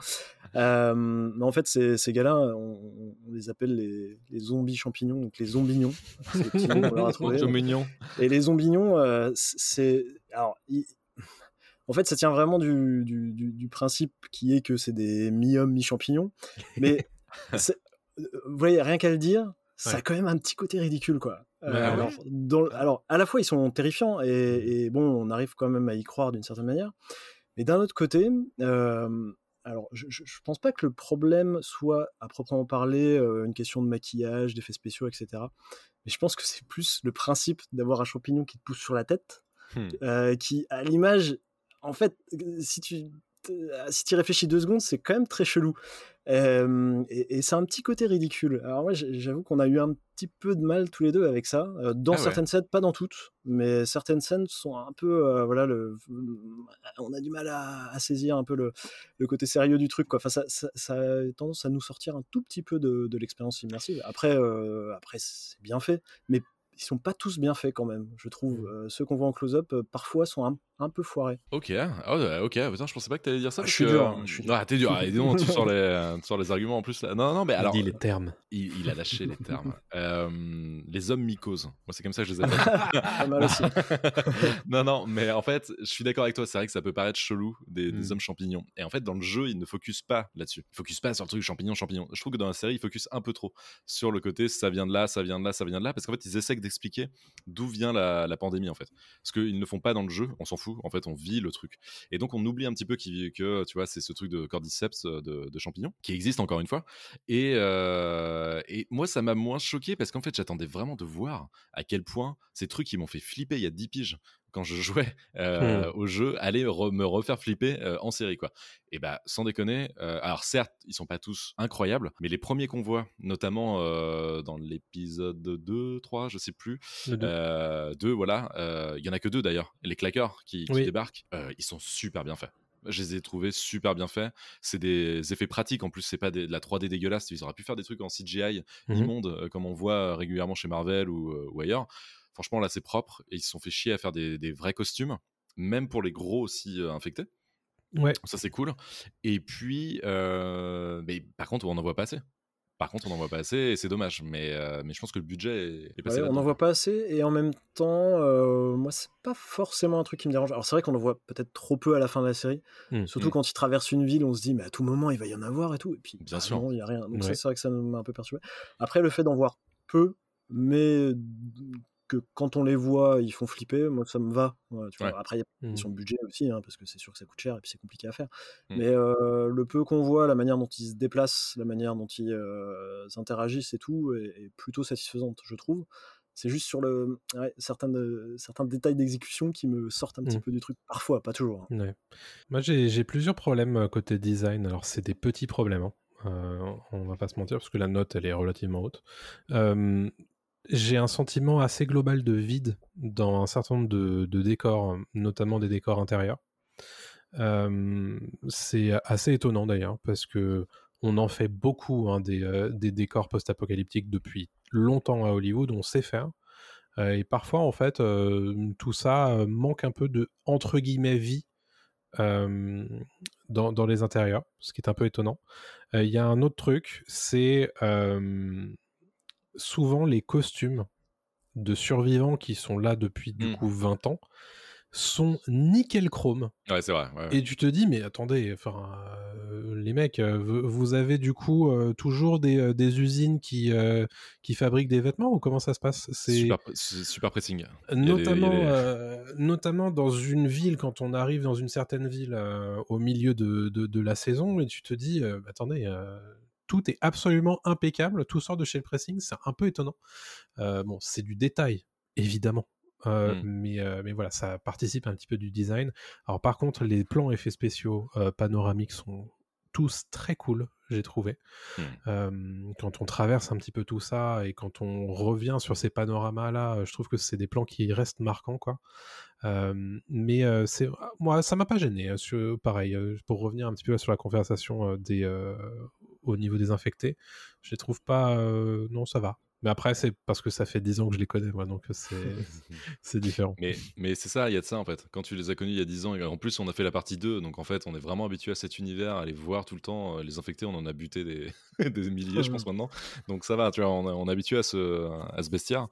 mais en fait, ces, ces gars-là, on, on, les appelle les, les, zombies champignons, donc les zombignons. [LAUGHS] Zombignons. Et les zombignons, c'est alors. En fait, ça tient vraiment du, du, du, principe qui est que c'est des mi-hommes, mi-champignons. Mais [LAUGHS] vous voyez, rien qu'à le dire, ça a quand même un petit côté ridicule, quoi. Euh, alors, dans, alors, à la fois, ils sont terrifiants et, bon, on arrive quand même à y croire d'une certaine manière. Mais d'un autre côté, euh, alors, je, je, pense pas que le problème soit, à proprement parler, euh, une question de maquillage, d'effets spéciaux, etc. Mais je pense que c'est plus le principe d'avoir un champignon qui te pousse sur la tête, hmm. qui, à l'image, en fait, si tu si tu réfléchis deux secondes, c'est quand même très chelou. et, c'est un petit côté ridicule. Alors moi, j'avoue qu'on a eu un petit peu de mal tous les deux avec ça. dans ah certaines scènes, pas dans toutes, mais certaines scènes sont un peu, voilà, le, on a du mal à, saisir un peu le, le, côté sérieux du truc. Quoi. Enfin, ça, ça, a tendance à nous sortir un tout petit peu de, de l'expérience immersive. Après, après c'est bien fait, mais ils sont pas tous bien faits quand même, je trouve. Mmh. ceux qu'on voit en close-up, parfois sont un, un, peu foirés. Ok, oh, ok, putain, je pensais pas que t'allais dire ça. Ah, je, suis dur, hein, je suis dur. Ah, t'es dur, allez, tu sors les, [LAUGHS] sur les arguments en plus. Là. Non, non, mais alors. Il dit les termes. Il, il a lâché les termes. [LAUGHS] les hommes mycoses. Moi, c'est comme ça que je les [LAUGHS] appelle. pas mal aussi. non, non, mais en fait, je suis d'accord avec toi. C'est vrai que ça peut paraître chelou des, des, mmh. hommes champignons. Et en fait, dans le jeu, il ne focus pas là-dessus. Il focus pas sur le truc champignon, champignon. Je trouve que dans la série, il focus un peu trop sur le côté ça vient de là, ça vient de là, ça vient de là. Parce qu'en fait, ils essaient d'expliquer d'où vient la, pandémie en fait. Parce qu'ils ne font pas dans le jeu, on s'en fout, en fait on vit le truc. Et donc on oublie un petit peu que, tu vois, c'est ce truc de cordyceps euh, de, champignons, qui existe encore une fois. Et, euh, et moi ça m'a moins choqué parce qu'en fait j'attendais vraiment de voir à quel point ces trucs qui m'ont fait flipper il y a 10 piges quand je jouais euh, mmh. au jeu allaient me refaire flipper en série quoi. Et bah sans déconner, alors certes ils sont pas tous incroyables, mais les premiers qu'on voit, notamment dans l'épisode 2, 3, je sais plus, 2, voilà, il y en a que deux d'ailleurs, les claqueurs qui, débarquent, ils sont super bien faits. Je les ai trouvés super bien faits. C'est des effets pratiques en plus, c'est pas de la 3D dégueulasse. Ils auraient pu faire des trucs en CGI mmh immonde comme on voit régulièrement chez Marvel ou, ou ailleurs. Franchement, là, c'est propre et ils se sont fait chier à faire des, vrais costumes, même pour les gros aussi euh, infectés. Ouais. Ça, c'est cool. Et puis, euh, mais par contre, on n'en voit pas assez. Par contre, on n'en voit pas assez et c'est dommage. Mais, euh, mais je pense que le budget est, passé. on n'en voit pas assez et en même temps, moi, c'est pas forcément un truc qui me dérange. Alors, c'est vrai qu'on en voit peut-être trop peu à la fin de la série. Mmh. Surtout mmh. quand il traverse une ville, on se dit, mais à tout moment, il va y en avoir et tout. Et puis, bien bah, sûr, il n'y a rien. Donc, c'est vrai que ça m'a un peu perturbé. Après, le fait d'en voir peu, mais que quand on les voit, ils font flipper, moi ça me va. Après, il y a une question de budget aussi, hein, parce que c'est sûr que ça coûte cher et puis c'est compliqué à faire. Mmh. Mais le peu qu'on voit, la manière dont ils se déplacent, la manière dont ils interagissent et tout, est, plutôt satisfaisante, je trouve. C'est juste sur le, certains, certains détails d'exécution qui me sortent un petit mmh. peu du truc, parfois, pas toujours. Hein. Moi j'ai plusieurs problèmes côté design, alors c'est des petits problèmes. Hein. on va pas se mentir parce que la note elle est relativement haute j'ai un sentiment assez global de vide dans un certain nombre de, décors, notamment des décors intérieurs. c'est assez étonnant d'ailleurs, parce que on en fait beaucoup hein, des, des, décors post-apocalyptiques depuis longtemps à Hollywood, on sait faire. et parfois, en fait, tout ça manque un peu de entre guillemets vie dans, les intérieurs, ce qui est un peu étonnant. Il y a un autre truc, c'est souvent les costumes de survivants qui sont là depuis du mmh. coup 20 ans sont nickel chrome. Ouais, c'est vrai. ouais, ouais. Et tu te dis, mais attendez, enfin, euh, les mecs, euh, vous avez du coup euh, toujours des, des usines qui, qui fabriquent des vêtements ou comment ça se passe? C'est Super, pressing. Des- notamment, des- [LAUGHS] notamment dans une ville, quand on arrive dans une certaine ville au milieu de, de, de la saison, et tu te dis, attendez, tout est absolument impeccable, tout sort de chez le pressing, c'est un peu étonnant. Euh, bon, c'est du détail, évidemment. Euh, Mm. mais, euh, mais voilà, ça participe un petit peu du design. Alors par contre, les plans effets spéciaux panoramiques sont tous très cool, j'ai trouvé. Mm. Euh, quand on traverse un petit peu tout ça et quand on revient sur ces panoramas-là, je trouve que c'est des plans qui restent marquants, quoi. Mais c'est moi, ça m'a pas gêné. sur- pareil, pour revenir un petit peu sur la conversation des au niveau des infectés, je les trouve pas. euh, non, ça va. Mais après, c'est parce que ça fait 10 ans que je les connais, moi, donc c'est [LAUGHS] [LAUGHS] c'est différent. Mais, mais c'est ça, il y a de ça en fait. Quand tu les as connus il y a 10 ans, et en plus on a fait la partie 2, donc en fait on est vraiment habitué à cet univers, à les voir tout le temps. Euh, Les infectés, on en a buté des, [LAUGHS] des milliers, je pense maintenant. Donc ça va, tu vois, on, est- on est habitué à ce, à ce bestiaire.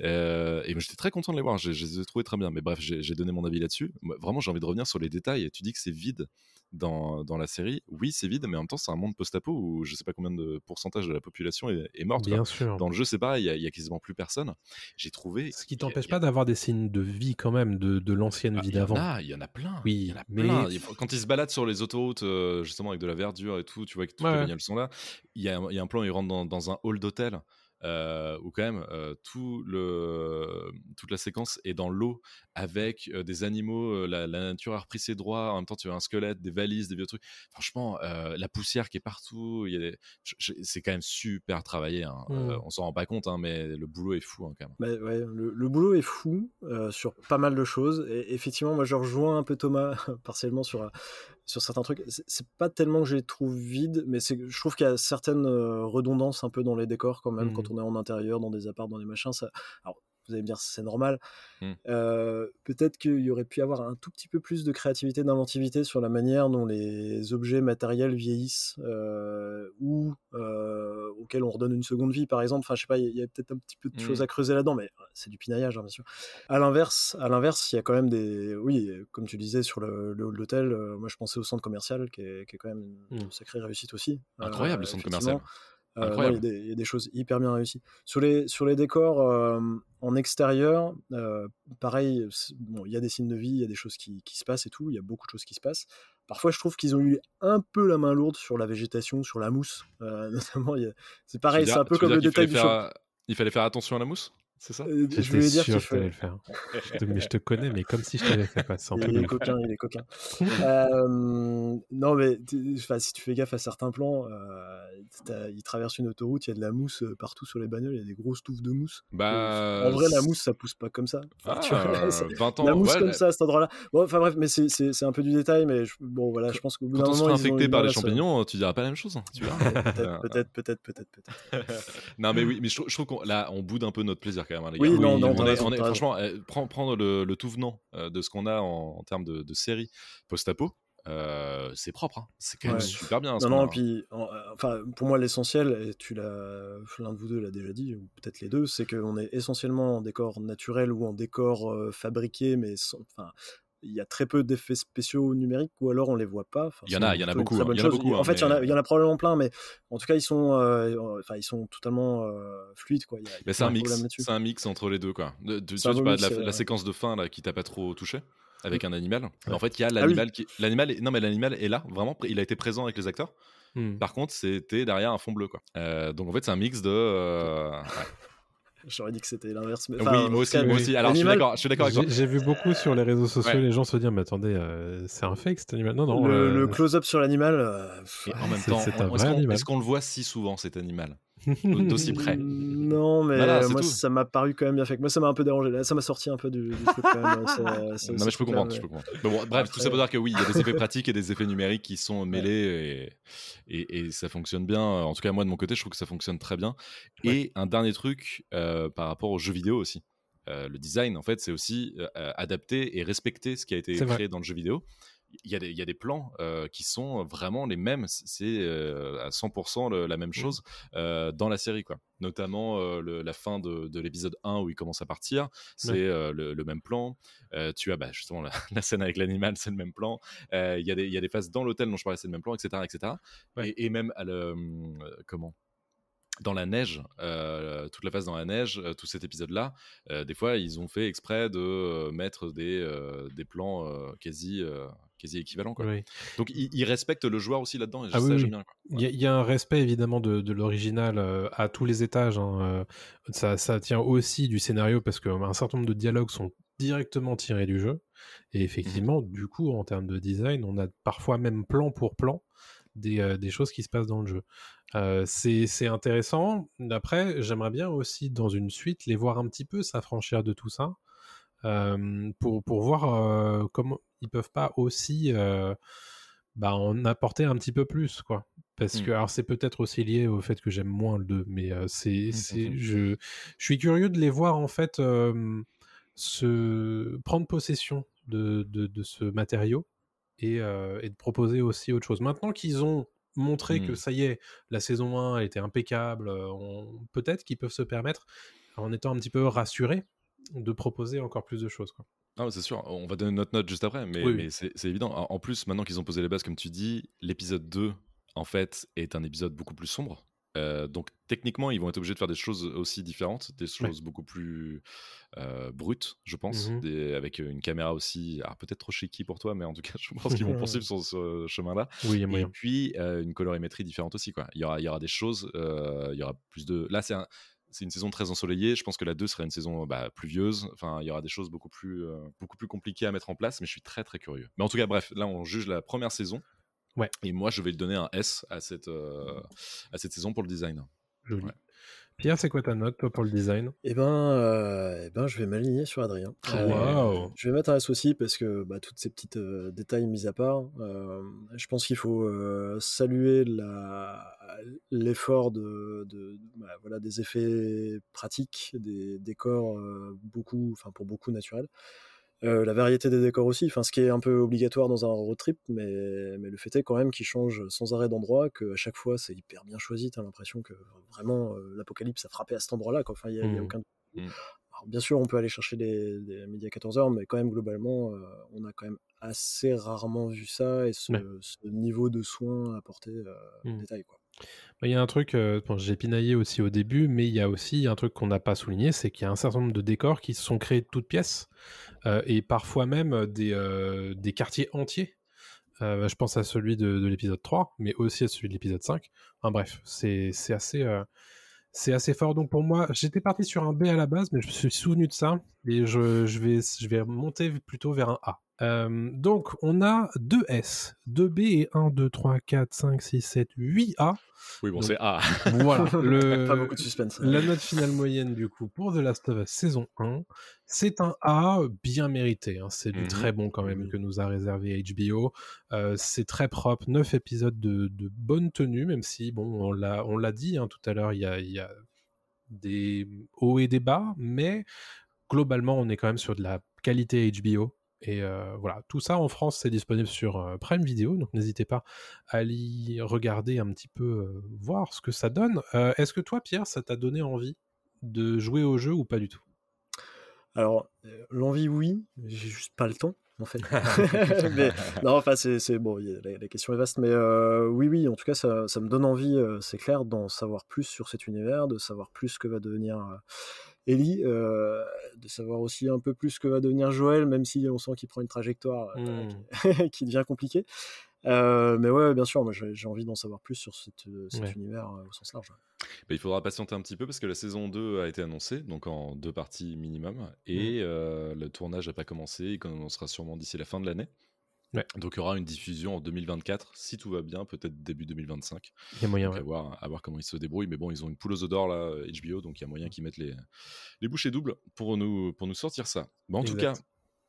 Euh, et j'étais très content de les voir, je, je les ai trouvés très bien. Mais bref, j'ai donné mon avis là-dessus. Vraiment, j'ai envie de revenir sur les détails. Tu dis que c'est vide dans, dans la série. Oui, c'est vide, mais en même temps, c'est un monde post-apo où je sais pas combien de pourcentage de la population est, est morte. quoi. Bien sûr. Dans le jeu, c'est pareil, il y a- il y, a quasiment plus personne. J'ai trouvé. Ce qui t'empêche a- pas d'avoir des signes de vie quand même de, de l'ancienne ah, vie d'avant. il y en a plein. Oui, il y en a mais- plein. Quand ils se baladent sur les autoroutes, euh, justement avec de la verdure et tout, tu vois que toutes Ouais, les bagnoles sont là. Il y a, un- il y a un plan, ils rentrent dans, dans un hall d'hôtel. Euh, où quand même euh, tout le, toute la séquence est dans l'eau avec euh, des animaux, la, la nature a repris ses droits, en même temps tu as un squelette, des valises, des vieux trucs. Franchement, la poussière qui est partout, des... c'est quand même super travaillé. hein. Mm. Euh, on s'en rend pas compte, hein, mais le boulot est fou hein, quand même. Bah ouais, le, le boulot est fou sur pas mal de choses. Et effectivement, moi, je rejoins un peu Thomas [LAUGHS] partiellement sur, sur certains trucs. C'est pas tellement que je les trouve vides, mais je trouve qu'il y a certaines euh, redondances un peu dans les décors quand même, quand on est en intérieur, dans des apparts, dans des machins. Ça... Alors, vous allez me dire, c'est normal. Euh, Peut-être qu'il y aurait pu avoir un tout petit peu plus de créativité, d'inventivité sur la manière dont les objets matériels vieillissent euh, ou euh, auxquels on redonne une seconde vie, par exemple. Enfin, je sais pas, il y a, peut-être un petit peu de choses à creuser là-dedans, mais c'est du pinaillage, hein, bien sûr. À l'inverse, à l'inverse, il y a quand même des, oui, comme tu disais sur le, le hall d'hôtel, moi je pensais au centre commercial qui est, qui est quand même une, Mm. une sacrée réussite aussi. Incroyable le centre commercial. Euh, non. Il y, a des- il y a des choses hyper bien réussies. Sur les, sur les décors euh, en extérieur, euh, pareil, bon, il y a des signes de vie, il y a des choses qui, qui se passent et tout, il y a beaucoup de choses qui se passent. Parfois, je trouve qu'ils ont eu un peu la main lourde sur la végétation, sur la mousse. euh, [LAUGHS] notamment, a- c'est pareil, c'est un peu comme le détail du faire- Il fallait faire attention à la mousse, c'est ça? Euh, je J'étais voulais dire sûr qu'il le faire. Je te- mais je te connais, mais comme si je t'avais fait passer. Il est coquin, il est coquin. Euh, non, mais si tu fais gaffe à certains plans, euh, il traverse une autoroute, il y a de la mousse euh, partout sur les bagnoles, il y a des grosses touffes de mousse. Bah, en vrai, la mousse, ça pousse pas comme ça. Ah, [LAUGHS] tu vois, ça- 20 ans. la mousse ouais, comme la- ça à cet endroit-là. Bon, enfin bref, mais c'est- un peu du détail, mais je- bon, voilà, je pense qu'au bout Quand d'un on moment, sera infecté par les champignons, tu diras pas la même chose. hein. [LAUGHS] Peut-être, peut-être, peut-être, peut-être, [LAUGHS] non mais oui, mais je, trouve- je trouve qu'on là on boude un peu notre plaisir quand même, hein, les gars. Oui, non, non, on est- on franchement, euh, prendre le, le tout venant euh, de ce qu'on a en, en termes de, de série post-apo, euh, c'est propre. hein. C'est quand même Ouais. super bien. Non, non, puis, en- enfin, pour moi, l'essentiel, et tu l'as, l'un de vous deux l'a déjà dit, ou peut-être les deux, c'est qu'on est essentiellement en décor naturel ou en décor euh, fabriqué, mais sans- enfin, il y a très peu d'effets spéciaux numériques, ou alors on les voit pas. Enfin, Il y en a, il y en a beaucoup, hein, il y en a beaucoup, En hein, fait, il y en a- il y en a probablement plein, mais en tout cas, ils sont, euh, enfin, ils sont totalement euh, fluides, quoi. C'est un mix, c'est un mix entre les deux quoi. De- de- tu vois, tu de la, euh, séquence de fin là qui t'a pas trop touché avec un animal. Ouais. En fait, il y a Ah oui. l'animal qui, l'animal, est- non mais l'animal est là, vraiment, il a été présent avec les acteurs. Hmm. Par contre, c'était derrière un fond bleu quoi. Euh, donc en fait, c'est un mix de. euh, ouais. J'aurais dit que c'était l'inverse, mais oui, enfin, en moi aussi, cas, moi oui. aussi. Alors, je suis d'accord, je suis d'accord avec toi. J'ai vu beaucoup sur les réseaux sociaux Ouais. les gens se dire mais attendez euh, c'est un fake cet animal non non le, euh, le close-up sur l'animal. euh, en même c'est- temps, c'est un on- vrai est-ce qu'on animal. est-ce qu'on le voit si souvent cet animal? D'aussi près Non, mais Voilà, euh, moi tout. ça m'a paru quand même bien fait. Moi ça m'a un peu dérangé. Là, ça m'a sorti un peu du, du truc quand même. [LAUGHS] Non, mais je peux comprendre, mais- je peux comprendre. Mais bon, bref, tout ça pour dire que oui, il y a des effets pratiques et des effets numériques qui sont mêlés et, et, et ça fonctionne bien. En tout cas, moi de mon côté, je trouve que ça fonctionne très bien. Et un dernier truc euh, par rapport aux jeux vidéo aussi. le design, en fait, c'est aussi adapter et respecter ce qui a été créé dans le jeu vidéo il y, a des, il y a des plans euh, qui sont vraiment les mêmes. C'est euh, à 100% la même mmh. chose euh, dans la série, quoi. Notamment la fin de, de l'épisode 1 où il commence à partir, c'est le, même plan. tu as bah, justement [LAUGHS] la, scène avec l'animal, c'est le même plan. Il y, a des, y a des phases dans l'hôtel dont je parlais, c'est le même plan, etc. etc. Et, et, même à le, comment dans la neige, toute la phase dans la neige, tout cet épisode-là, des fois, ils ont fait exprès de mettre des, des plans quasi, quasi équivalents. Quoi. Donc, ils, respectent le joueur aussi là-dedans. Ah il y, a un respect évidemment de, l'original à tous les étages. Hein, ça, ça, tient aussi du scénario parce qu'un certain nombre de dialogues sont directement tirés du jeu. Et mmh effectivement, du coup, en termes de design, on a parfois même plan pour plan des, des choses qui se passent dans le jeu. Euh, c'est intéressant. Après, j'aimerais bien aussi, dans une suite, les voir un petit peu s'affranchir de tout ça. Euh, pour, pour voir euh, comment ils peuvent pas aussi bah, en apporter un petit peu plus. quoi. Parce mmh. que, alors, c'est peut-être aussi lié au fait que j'aime moins le 2, mais c'est, mmh, je, je suis curieux de les voir, en fait, se prendre possession de, de, de ce matériau et, et, de proposer aussi autre chose. Maintenant qu'ils ont montrer que mmh. ça y est, la saison 1 était impeccable, peut-être qu'ils peuvent se permettre, en étant un petit peu rassurés, de proposer encore plus de choses. Quoi. Ah, c'est sûr, on va donner notre note juste après, mais, c'est évident. En plus, maintenant qu'ils ont posé les bases, comme tu dis, l'épisode 2, en fait, est un épisode beaucoup plus sombre. Euh, donc techniquement, ils vont être obligés de faire des choses aussi différentes, des choses beaucoup plus euh, brutes, je pense, mmh avec une caméra aussi, peut-être trop shaky pour toi, mais en tout cas, [LAUGHS] je pense qu'ils vont [LAUGHS] poursuivre sur ce chemin-là. Oui, et puis euh, une colorimétrie différente aussi, quoi. Il y aura, il y aura des choses, il y aura plus de. Là, c'est c'est une saison très ensoleillée. Je pense que la 2 sera une saison bah, pluvieuse. Enfin, il y aura des choses beaucoup plus, beaucoup plus compliquées à mettre en place, mais je suis très très curieux. Mais en tout cas, bref, là on juge la première saison. Ouais. Et moi, je vais donner un S à cette, euh, à cette saison pour le design. Joli. Pierre, c'est quoi ta note toi, pour le design? Eh ben, euh, eh ben, je vais m'aligner sur Adrien. Euh, je vais mettre un S aussi parce que bah, toutes ces petites détails mis à part, je pense qu'il faut saluer l'effort de, de bah, voilà, des effets pratiques, des décors beaucoup, enfin pour beaucoup naturels. Euh, la variété des décors aussi, enfin, ce qui est un peu obligatoire dans un road trip, mais, mais le fait est quand même qu'il change sans arrêt d'endroit, qu'à chaque fois c'est hyper bien choisi, t'as l'impression que vraiment euh, l'apocalypse a frappé à cet endroit-là, enfin, il n'y a, mmh. aucun. Mmh. bien sûr, on peut aller chercher des, des médias 14h, mais quand même, globalement, euh, on a quand même assez rarement vu ça et ce, niveau de soins apporté en mmh. détail, quoi. Bah, il y a un truc, euh, j'ai pinaillé aussi au début, mais il y a aussi un truc qu'on n'a pas souligné, c'est qu'il y a un certain nombre de décors qui se sont créés de toutes pièces, euh, et parfois même des, euh, quartiers entiers. je pense à celui de, de l'épisode 3, mais aussi à celui de l'épisode 5. Enfin bref, c'est assez, fort. Donc pour moi, j'étais parti sur un B à la base, mais je me suis souvenu de ça, et je vais monter plutôt vers un A. Euh, donc, on a 2 S, 2 B et 1, 2, 3, 4, 5, 6, 7, 8 A. Oui, bon, c'est A. Voilà. [LAUGHS] Le, Pas beaucoup de suspense. La note finale moyenne, du coup, pour The Last of Us saison 1, c'est un A bien mérité. Hein. C'est du très mhm. bon, quand même, que nous a réservé HBO. Euh, c'est très propre, 9 épisodes de, de, bonne tenue, même si, bon, on l'a dit hein, tout à l'heure, il y a, y a des hauts et des bas, mais globalement, on est quand même sur de la qualité HBO et euh, voilà, tout ça en France, c'est disponible sur euh, Prime Video, donc n'hésitez pas à aller regarder un petit peu, euh, voir ce que ça donne. Est-ce que toi, Pierre, ça t'a donné envie de jouer au jeu ou pas du tout? Alors, l'envie, oui, j'ai juste pas le temps. En fait. [LAUGHS] [LAUGHS] non, enfin, c'est bon, la, question est vaste, mais oui, oui, en tout cas, ça, ça me donne envie, c'est clair, d'en savoir plus sur cet univers, de savoir plus ce que va devenir Ellie, euh, de savoir aussi un peu plus ce que va devenir Joël, même si on sent qu'il prend une trajectoire euh, mmh. [LAUGHS] qui, devient compliquée. Euh, mais ouais, bien sûr, moi j'ai envie d'en savoir plus sur cet univers au sens large. Bah, il faudra patienter un petit peu parce que la saison 2 a été annoncée, donc en deux parties minimum, et mmh. le tournage n'a pas commencé, il commencera sûrement d'ici la fin de l'année. Donc il y aura une diffusion en 2024, si tout va bien, peut-être début 2025. Il y a moyen. À, voir, à voir comment ils se débrouillent. Mais bon, ils ont une poule aux d'or là, HBO, donc il y a moyen qu'ils mettent les, les bouchées doubles pour nous, pour nous sortir ça. Mais en tout cas,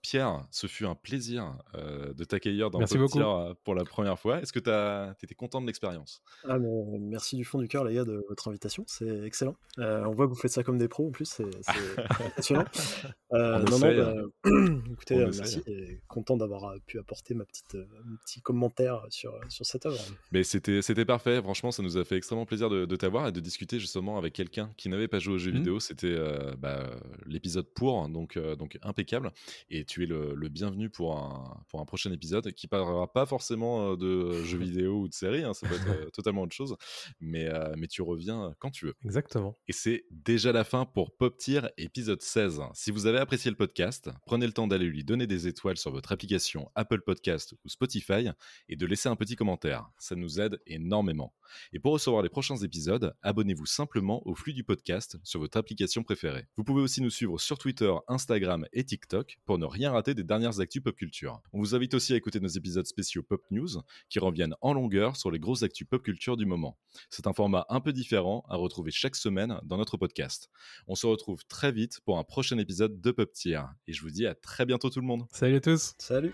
Pierre, ce fut un plaisir euh, de t'accueillir dans Merci beaucoup. Pop-Tier pour la première fois. Est-ce que tu étais content de l'expérience? Ah, mais merci du fond du cœur, les gars, de votre invitation. C'est excellent. Euh, on voit que vous faites ça comme des pros en plus. C'est impressionnant. [LAUGHS] Euh, On non, non, bah, hein. [CLEARS THROAT] écoutez, euh, merci et content d'avoir euh, pu apporter ma petite, euh, mon petit commentaire sur, sur cette œuvre. Mais c'était c'était parfait. Franchement, ça nous a fait extrêmement plaisir de, de t'avoir et de discuter justement avec quelqu'un qui n'avait pas joué aux jeux Mhm. vidéo. C'était euh, bah, l'épisode pour, donc, euh, donc impeccable. Et tu es le, le bienvenu pour un, pour un prochain épisode qui parlera pas forcément euh, de [LAUGHS] jeux vidéo ou de séries. hein, ça peut être euh, totalement autre chose. Mais, euh, mais tu reviens quand tu veux. Exactement. Et c'est déjà la fin pour Pop Tier épisode 16. Si vous avez apprécié le podcast, prenez le temps d'aller lui donner des étoiles sur votre application Apple Podcast ou Spotify et de laisser un petit commentaire. Ça nous aide énormément. Et pour recevoir les prochains épisodes, abonnez-vous simplement au flux du podcast sur votre application préférée. Vous pouvez aussi nous suivre sur Twitter, Instagram et TikTok pour ne rien rater des dernières actus pop culture. On vous invite aussi à écouter nos épisodes spéciaux Pop News qui reviennent en longueur sur les grosses actus pop culture du moment. C'est un format un peu différent à retrouver chaque semaine dans notre podcast. On se retrouve très vite pour un prochain épisode de Pop Tier. Et je vous dis à très bientôt tout le monde. Salut à tous. Salut.